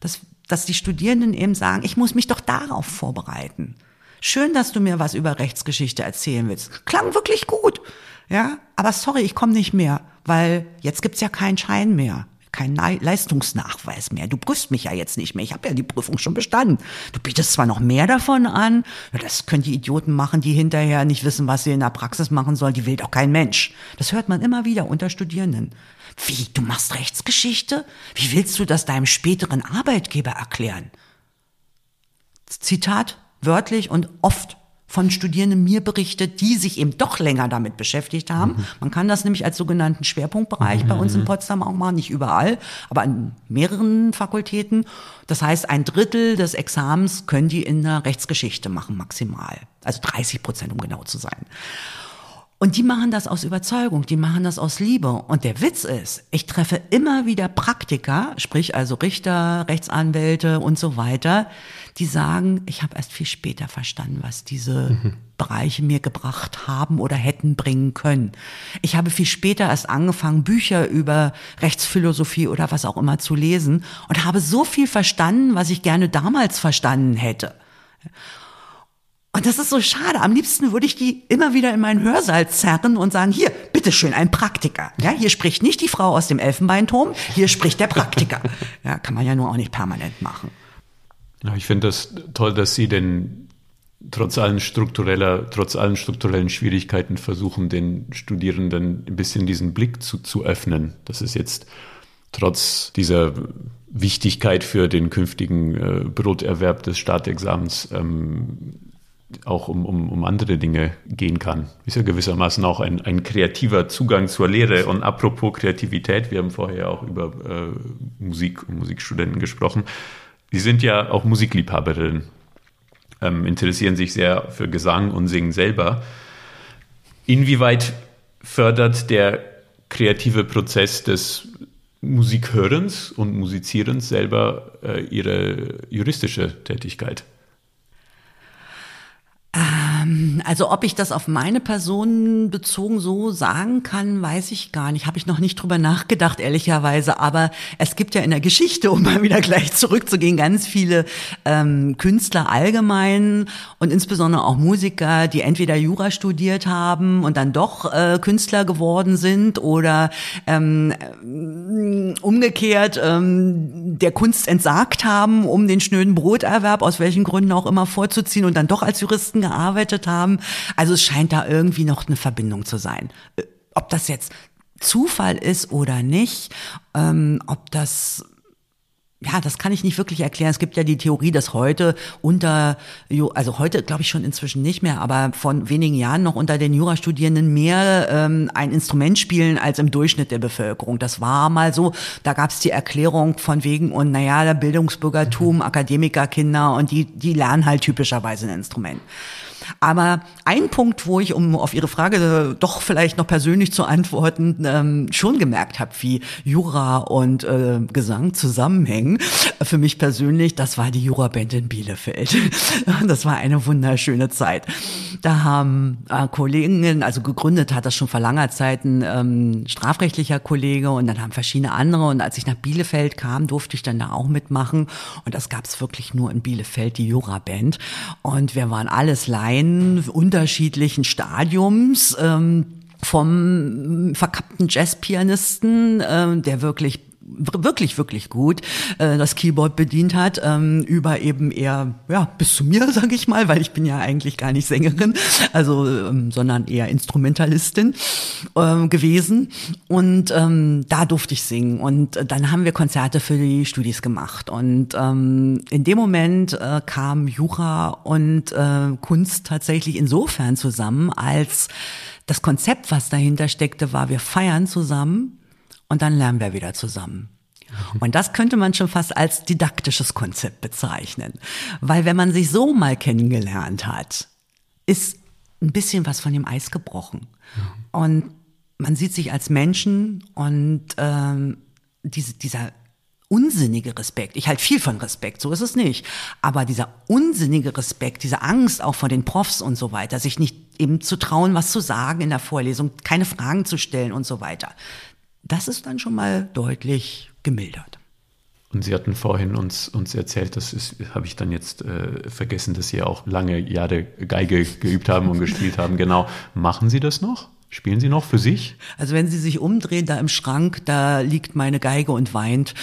Dass, dass die Studierenden eben sagen, ich muss mich doch darauf vorbereiten. Schön, dass du mir was über Rechtsgeschichte erzählen willst. Klang wirklich gut. Ja, aber sorry, ich komme nicht mehr, weil jetzt gibt's ja keinen Schein mehr kein Leistungsnachweis mehr. Du prüfst mich ja jetzt nicht mehr. Ich habe ja die Prüfung schon bestanden. Du bietest zwar noch mehr davon an, das können die Idioten machen, die hinterher nicht wissen, was sie in der Praxis machen sollen. Die will doch kein Mensch. Das hört man immer wieder unter Studierenden. Wie, du machst Rechtsgeschichte? Wie willst du das deinem späteren Arbeitgeber erklären? Zitat wörtlich und oft von Studierenden mir berichtet, die sich eben doch länger damit beschäftigt haben. Mhm. Man kann das nämlich als sogenannten Schwerpunktbereich mhm. bei uns in Potsdam auch machen, nicht überall, aber an mehreren Fakultäten. Das heißt, ein Drittel des Examens können die in der Rechtsgeschichte machen, maximal. Also 30 Prozent, um genau zu sein. Und die machen das aus Überzeugung, die machen das aus Liebe. Und der Witz ist, ich treffe immer wieder Praktiker, sprich also Richter, Rechtsanwälte und so weiter, die sagen, ich habe erst viel später verstanden, was diese mhm. Bereiche mir gebracht haben oder hätten bringen können. Ich habe viel später erst angefangen, Bücher über Rechtsphilosophie oder was auch immer zu lesen und habe so viel verstanden, was ich gerne damals verstanden hätte. Und das ist so schade. Am liebsten würde ich die immer wieder in meinen Hörsaal zerren und sagen, hier, bitteschön, ein Praktiker. Ja, hier spricht nicht die Frau aus dem Elfenbeinturm, hier spricht der Praktiker. Ja, kann man ja nur auch nicht permanent machen. Ja, ich finde das toll, dass Sie den trotz allen struktureller, trotz allen strukturellen Schwierigkeiten versuchen, den Studierenden ein bisschen diesen Blick zu, zu öffnen. Das ist jetzt trotz dieser Wichtigkeit für den künftigen äh, Broterwerb des Staatsexamens ähm, auch um, um, um andere Dinge gehen kann. Ist ja gewissermaßen auch ein, ein kreativer Zugang zur Lehre. Und apropos Kreativität, wir haben vorher auch über äh, Musik und Musikstudenten gesprochen. Sie sind ja auch Musikliebhaberin, ähm, interessieren sich sehr für Gesang und singen selber. Inwieweit fördert der kreative Prozess des Musikhörens und Musizierens selber äh, ihre juristische Tätigkeit? Ähm, also ob ich das auf meine Person bezogen so sagen kann, weiß ich gar nicht. Habe ich noch nicht drüber nachgedacht, ehrlicherweise. Aber es gibt ja in der Geschichte, um mal wieder gleich zurückzugehen, ganz viele ähm, Künstler allgemein und insbesondere auch Musiker, die entweder Jura studiert haben und dann doch äh, Künstler geworden sind oder ähm, umgekehrt ähm, der Kunst entsagt haben, um den schnöden Broterwerb aus welchen Gründen auch immer vorzuziehen und dann doch als Juristen gearbeitet haben. Also es scheint da irgendwie noch eine Verbindung zu sein. Äh, ob das jetzt Zufall ist oder nicht, ähm, ob das ja, das kann ich nicht wirklich erklären. Es gibt ja die Theorie, dass heute unter, also heute glaube ich schon inzwischen nicht mehr, aber von wenigen Jahren noch unter den Jurastudierenden mehr ähm, ein Instrument spielen als im Durchschnitt der Bevölkerung. Das war mal so. Da gab es die Erklärung von wegen und naja, der Bildungsbürgertum, mhm. Akademikerkinder und die, die lernen halt typischerweise ein Instrument. Aber ein Punkt, wo ich, um auf Ihre Frage doch vielleicht noch persönlich zu antworten, ähm, schon gemerkt habe, wie Jura und äh, Gesang zusammenhängen, für mich persönlich, das war die Jura-Band in Bielefeld. Das war eine wunderschöne Zeit. Da haben äh, Kollegen, also gegründet hat das schon vor langer Zeit ein ähm, strafrechtlicher Kollege und dann haben verschiedene andere. Und als ich nach Bielefeld kam, durfte ich dann da auch mitmachen. Und das gab es wirklich nur in Bielefeld, die Jura-Band. Und wir waren alles live Laien unterschiedlichen Stadiums. Ähm, vom verkappten Jazzpianisten, äh, der wirklich wirklich, wirklich gut äh, das Keyboard bedient hat, ähm, über eben eher, ja, bis zu mir, sage ich mal, weil ich bin ja eigentlich gar nicht Sängerin, also, ähm, sondern eher Instrumentalistin ähm, gewesen. Und ähm, da durfte ich singen. Und dann haben wir Konzerte für die Studis gemacht. Und ähm, in dem Moment äh, kam Jura und äh, Kunst tatsächlich insofern zusammen, als das Konzept, was dahinter steckte, war, wir feiern zusammen und dann lernen wir wieder zusammen. Und das könnte man schon fast als didaktisches Konzept bezeichnen. Weil wenn man sich so mal kennengelernt hat, ist ein bisschen was von dem Eis gebrochen. Und man sieht sich als Menschen und ähm, diese, dieser unsinnige Respekt. Ich halte viel von Respekt, so ist es nicht. Aber dieser unsinnige Respekt, diese Angst auch vor den Profs und so weiter, sich nicht eben zu trauen, was zu sagen in der Vorlesung, keine Fragen zu stellen und so weiter das ist dann schon mal deutlich gemildert. Und Sie hatten vorhin uns, uns erzählt, das habe ich dann jetzt äh, vergessen, dass Sie auch lange Jahre Geige geübt haben und gespielt haben. Genau. Machen Sie das noch? Spielen Sie noch für sich? Also wenn Sie sich umdrehen, da im Schrank, da liegt meine Geige und weint.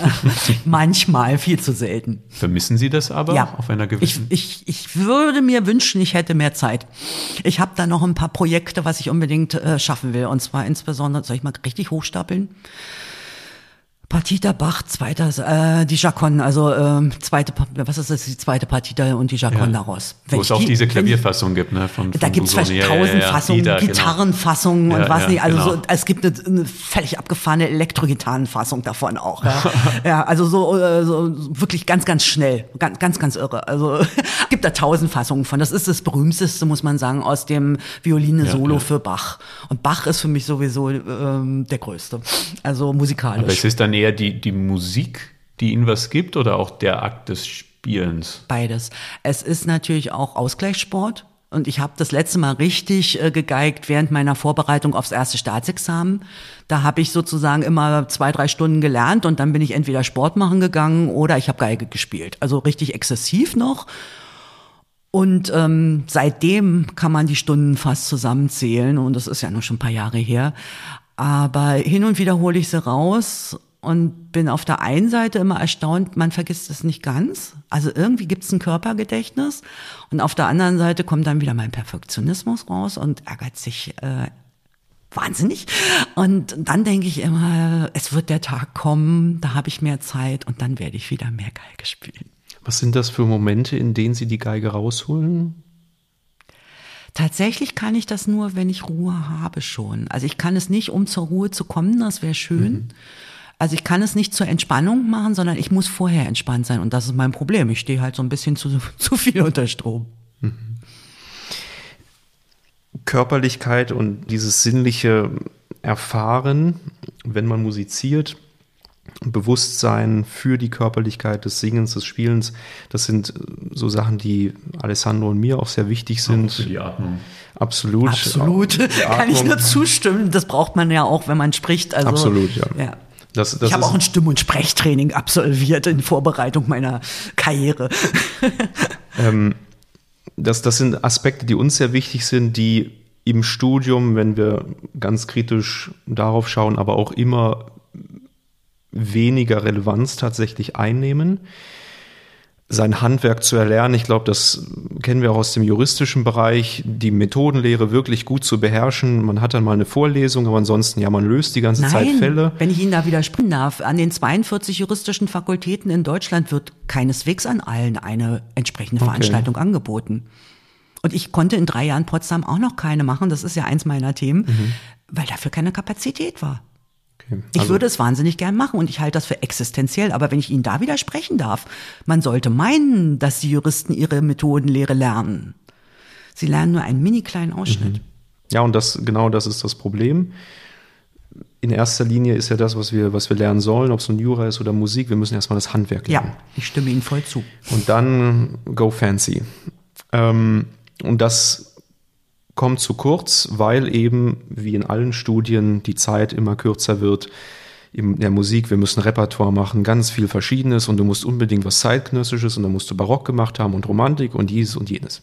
Manchmal, viel zu selten. Vermissen Sie das aber ja. auf einer gewissen? Ich, ich, ich würde mir wünschen, ich hätte mehr Zeit. Ich habe da noch ein paar Projekte, was ich unbedingt äh, schaffen will. Und zwar insbesondere, soll ich mal richtig hochstapeln? Partita Bach, zweiter, äh, die Jacon, also ähm, zweite, was ist das, die zweite Partita und die Jacon ja. daraus. Wenn Wo es auch die, diese Klavierfassung gibt, ne? Von, von da gibt es vielleicht tausend ja, Fassungen, ja, genau. Gitarrenfassungen genau. und was nicht. Also genau. so, es gibt eine, eine völlig abgefahrene Elektrogitarrenfassung davon auch. Ja, ja also so, äh, so wirklich ganz, ganz schnell, ganz, ganz, ganz irre. Also gibt da tausend Fassungen von. Das ist das berühmteste, muss man sagen, aus dem Violine-Solo für Bach. Und Bach ist für mich sowieso ähm, der größte. Also musikalisch. Aber es ist dann eher die, die Musik, die ihnen was gibt oder auch der Akt des Spielens? Beides. Es ist natürlich auch Ausgleichssport. Und ich habe das letzte Mal richtig äh, gegeigt während meiner Vorbereitung aufs erste Staatsexamen. Da habe ich sozusagen immer zwei, drei Stunden gelernt und dann bin ich entweder Sport machen gegangen oder ich habe Geige gespielt. Also richtig exzessiv noch. Und ähm, seitdem kann man die Stunden fast zusammenzählen und das ist ja noch schon ein paar Jahre her. Aber hin und wieder hole ich sie raus und bin auf der einen Seite immer erstaunt, man vergisst es nicht ganz. Also irgendwie gibt es ein Körpergedächtnis und auf der anderen Seite kommt dann wieder mein Perfektionismus raus und ärgert sich äh, wahnsinnig. Und dann denke ich immer, es wird der Tag kommen, da habe ich mehr Zeit und dann werde ich wieder mehr Geige spielen. Was sind das für Momente, in denen Sie die Geige rausholen? Tatsächlich kann ich das nur, wenn ich Ruhe habe schon. Also ich kann es nicht, um zur Ruhe zu kommen, das wäre schön. Mhm. Also ich kann es nicht zur Entspannung machen, sondern ich muss vorher entspannt sein. Und das ist mein Problem. Ich stehe halt so ein bisschen zu, zu viel unter Strom. Mhm. Körperlichkeit und dieses sinnliche Erfahren, wenn man musiziert, Bewusstsein für die Körperlichkeit des Singens, des Spielens, das sind so Sachen, die Alessandro und mir auch sehr wichtig sind. Auch für die Atmung. Absolut. Absolut. Kann ich nur zustimmen. Das braucht man ja auch, wenn man spricht. Also, Absolut, ja. ja. Das, das ich habe auch ein Stimm- und Sprechtraining absolviert in Vorbereitung meiner Karriere. ähm, das, das sind Aspekte, die uns sehr wichtig sind, die im Studium, wenn wir ganz kritisch darauf schauen, aber auch immer weniger Relevanz tatsächlich einnehmen. Sein Handwerk zu erlernen, ich glaube, das kennen wir auch aus dem juristischen Bereich, die Methodenlehre wirklich gut zu beherrschen. Man hat dann mal eine Vorlesung, aber ansonsten, ja, man löst die ganze Nein, Zeit Fälle. Wenn ich Ihnen da widersprechen darf, an den 42 juristischen Fakultäten in Deutschland wird keineswegs an allen eine entsprechende okay. Veranstaltung angeboten. Und ich konnte in drei Jahren Potsdam auch noch keine machen, das ist ja eins meiner Themen, mhm. weil dafür keine Kapazität war. Okay. Also ich würde es wahnsinnig gern machen und ich halte das für existenziell. Aber wenn ich Ihnen da widersprechen darf, man sollte meinen, dass die Juristen ihre Methodenlehre lernen. Sie lernen nur einen mini kleinen Ausschnitt. Mhm. Ja, und das, genau das ist das Problem. In erster Linie ist ja das, was wir, was wir lernen sollen, ob es nun Jura ist oder Musik, wir müssen erstmal das Handwerk lernen. Ja, ich stimme Ihnen voll zu. Und dann go fancy. Ähm, und das kommt zu kurz, weil eben, wie in allen Studien, die Zeit immer kürzer wird. In der Musik, wir müssen Repertoire machen, ganz viel Verschiedenes und du musst unbedingt was Zeitgenössisches und dann musst du Barock gemacht haben und Romantik und dieses und jenes.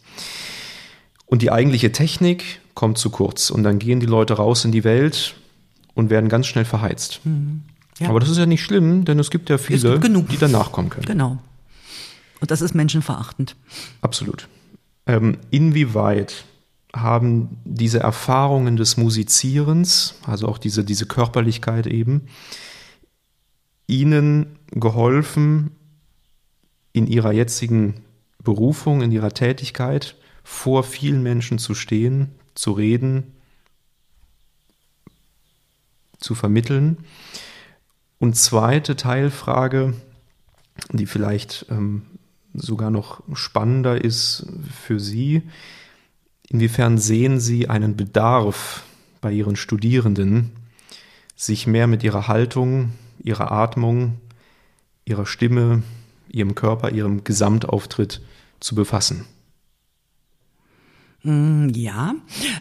Und die eigentliche Technik kommt zu kurz und dann gehen die Leute raus in die Welt und werden ganz schnell verheizt. Mhm. Ja. Aber das ist ja nicht schlimm, denn es gibt ja viele, gibt die danach kommen können. Genau. Und das ist menschenverachtend. Absolut. Ähm, inwieweit haben diese Erfahrungen des Musizierens, also auch diese, diese Körperlichkeit eben, ihnen geholfen, in ihrer jetzigen Berufung, in ihrer Tätigkeit vor vielen Menschen zu stehen, zu reden, zu vermitteln. Und zweite Teilfrage, die vielleicht ähm, sogar noch spannender ist für Sie, Inwiefern sehen Sie einen Bedarf bei Ihren Studierenden, sich mehr mit ihrer Haltung, ihrer Atmung, ihrer Stimme, ihrem Körper, ihrem Gesamtauftritt zu befassen? Mm, ja,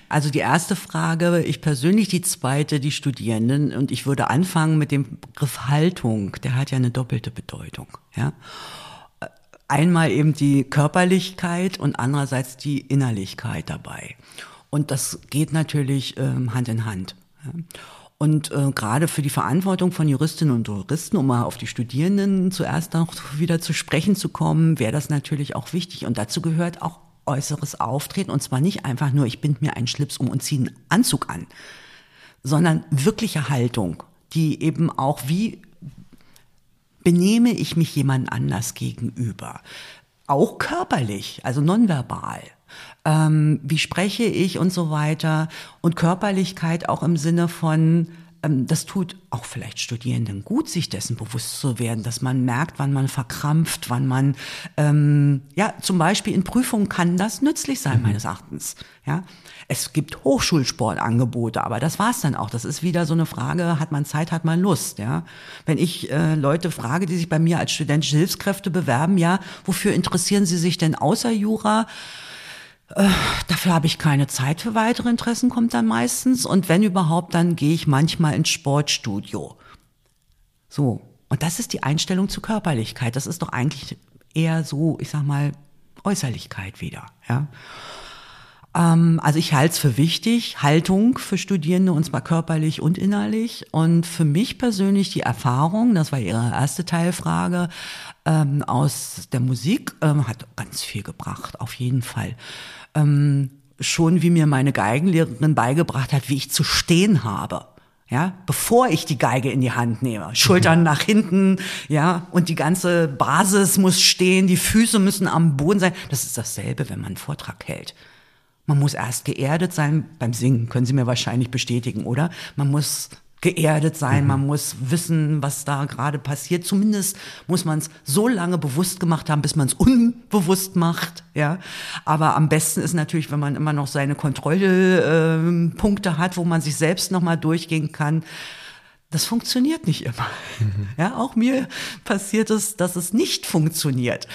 also die erste Frage, ich persönlich, die zweite, die Studierenden. Und ich würde anfangen mit dem Begriff Haltung. Der hat ja eine doppelte Bedeutung. Ja einmal eben die Körperlichkeit und andererseits die Innerlichkeit dabei. Und das geht natürlich ähm, Hand in Hand. Und äh, gerade für die Verantwortung von Juristinnen und Juristen, um mal auf die Studierenden zuerst noch wieder zu sprechen zu kommen, wäre das natürlich auch wichtig. Und dazu gehört auch äußeres Auftreten. Und zwar nicht einfach nur, ich bind mir einen Schlips um und ziehe einen Anzug an, sondern wirkliche Haltung, die eben auch wie benehme ich mich jemand anders gegenüber? Auch körperlich, also nonverbal. Ähm, wie spreche ich und so weiter. Und Körperlichkeit auch im Sinne von, das tut auch vielleicht Studierenden gut, sich dessen bewusst zu werden, dass man merkt, wann man verkrampft, wann man, ähm, ja, zum Beispiel in Prüfungen kann das nützlich sein, mhm. meines Erachtens. Ja, es gibt Hochschulsportangebote, aber das war's dann auch. Das ist wieder so eine Frage: Hat man Zeit, hat man Lust? Ja, wenn ich äh, Leute frage, die sich bei mir als studentische Hilfskräfte bewerben, ja, wofür interessieren sie sich denn außer Jura? Äh, dafür habe ich keine Zeit für weitere Interessen, kommt dann meistens. Und wenn überhaupt, dann gehe ich manchmal ins Sportstudio. So. Und das ist die Einstellung zur Körperlichkeit. Das ist doch eigentlich eher so, ich sag mal, Äußerlichkeit wieder. Ja. Ähm, also ich halte es für wichtig, Haltung für Studierende, und zwar körperlich und innerlich. Und für mich persönlich die Erfahrung, das war Ihre erste Teilfrage, ähm, aus der Musik ähm, hat ganz viel gebracht, auf jeden Fall. Ähm, schon wie mir meine Geigenlehrerin beigebracht hat, wie ich zu stehen habe. Ja, bevor ich die Geige in die Hand nehme. Schultern nach hinten, ja, und die ganze Basis muss stehen, die Füße müssen am Boden sein. Das ist dasselbe, wenn man einen Vortrag hält. Man muss erst geerdet sein beim Singen, können Sie mir wahrscheinlich bestätigen, oder? Man muss geerdet sein, mhm. man muss wissen, was da gerade passiert. Zumindest muss man es so lange bewusst gemacht haben, bis man es unbewusst macht. Ja, aber am besten ist natürlich, wenn man immer noch seine Kontrollpunkte äh, hat, wo man sich selbst noch mal durchgehen kann. Das funktioniert nicht immer. Mhm. Ja, auch mir passiert es, dass es nicht funktioniert.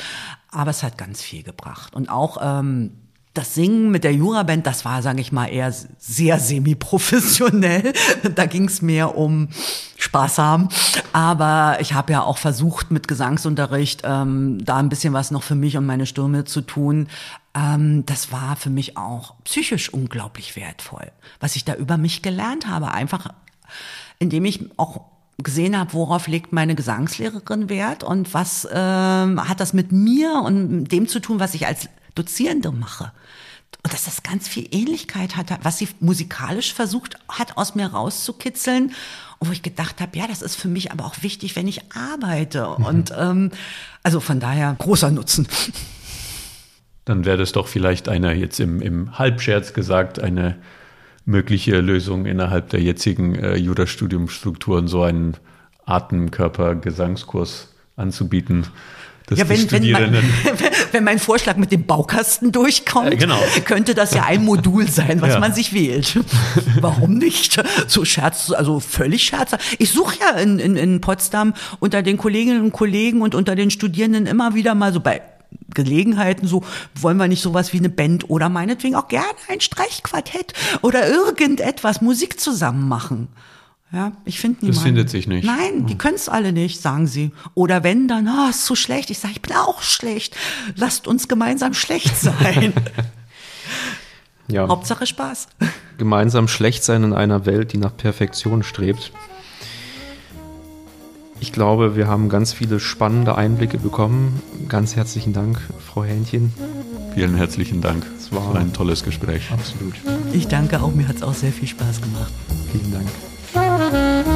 Aber es hat ganz viel gebracht und auch ähm, das Singen mit der Juraband, das war, sage ich mal, eher sehr semi-professionell. Da ging es mehr um Spaß haben. Aber ich habe ja auch versucht, mit Gesangsunterricht ähm, da ein bisschen was noch für mich und meine Stimme zu tun. Ähm, das war für mich auch psychisch unglaublich wertvoll, was ich da über mich gelernt habe. Einfach, indem ich auch gesehen habe, worauf legt meine Gesangslehrerin Wert und was ähm, hat das mit mir und dem zu tun, was ich als Dozierende mache. Und dass das ganz viel Ähnlichkeit hat, was sie musikalisch versucht hat, aus mir rauszukitzeln. Und wo ich gedacht habe, ja, das ist für mich aber auch wichtig, wenn ich arbeite. Mhm. Und ähm, also von daher großer Nutzen. Dann wäre das doch vielleicht eine, jetzt im, im Halbscherz gesagt, eine mögliche Lösung innerhalb der jetzigen äh, Jurastudiumstrukturen, so einen Atemkörper-Gesangskurs anzubieten ja, wenn, wenn, mein, wenn mein Vorschlag mit dem Baukasten durchkommt, äh, genau. könnte das ja ein Modul sein, was ja. man sich wählt. Warum nicht? So Scherz, also völlig Scherz. Ich suche ja in, in, in Potsdam unter den Kolleginnen und Kollegen und unter den Studierenden immer wieder mal so bei Gelegenheiten so, wollen wir nicht sowas wie eine Band oder meinetwegen auch gerne ein Streichquartett oder irgendetwas Musik zusammen machen. Ja, ich finde niemanden. Das findet sich nicht. Nein, die können es alle nicht, sagen sie. Oder wenn, dann, oh, ist so schlecht. Ich sage, ich bin auch schlecht. Lasst uns gemeinsam schlecht sein. ja. Hauptsache Spaß. Gemeinsam schlecht sein in einer Welt, die nach Perfektion strebt. Ich glaube, wir haben ganz viele spannende Einblicke bekommen. Ganz herzlichen Dank, Frau Hähnchen. Vielen herzlichen Dank. Es war ein tolles Gespräch. Absolut. Ich danke auch, mir hat es auch sehr viel Spaß gemacht. Vielen Dank. Mm-hmm.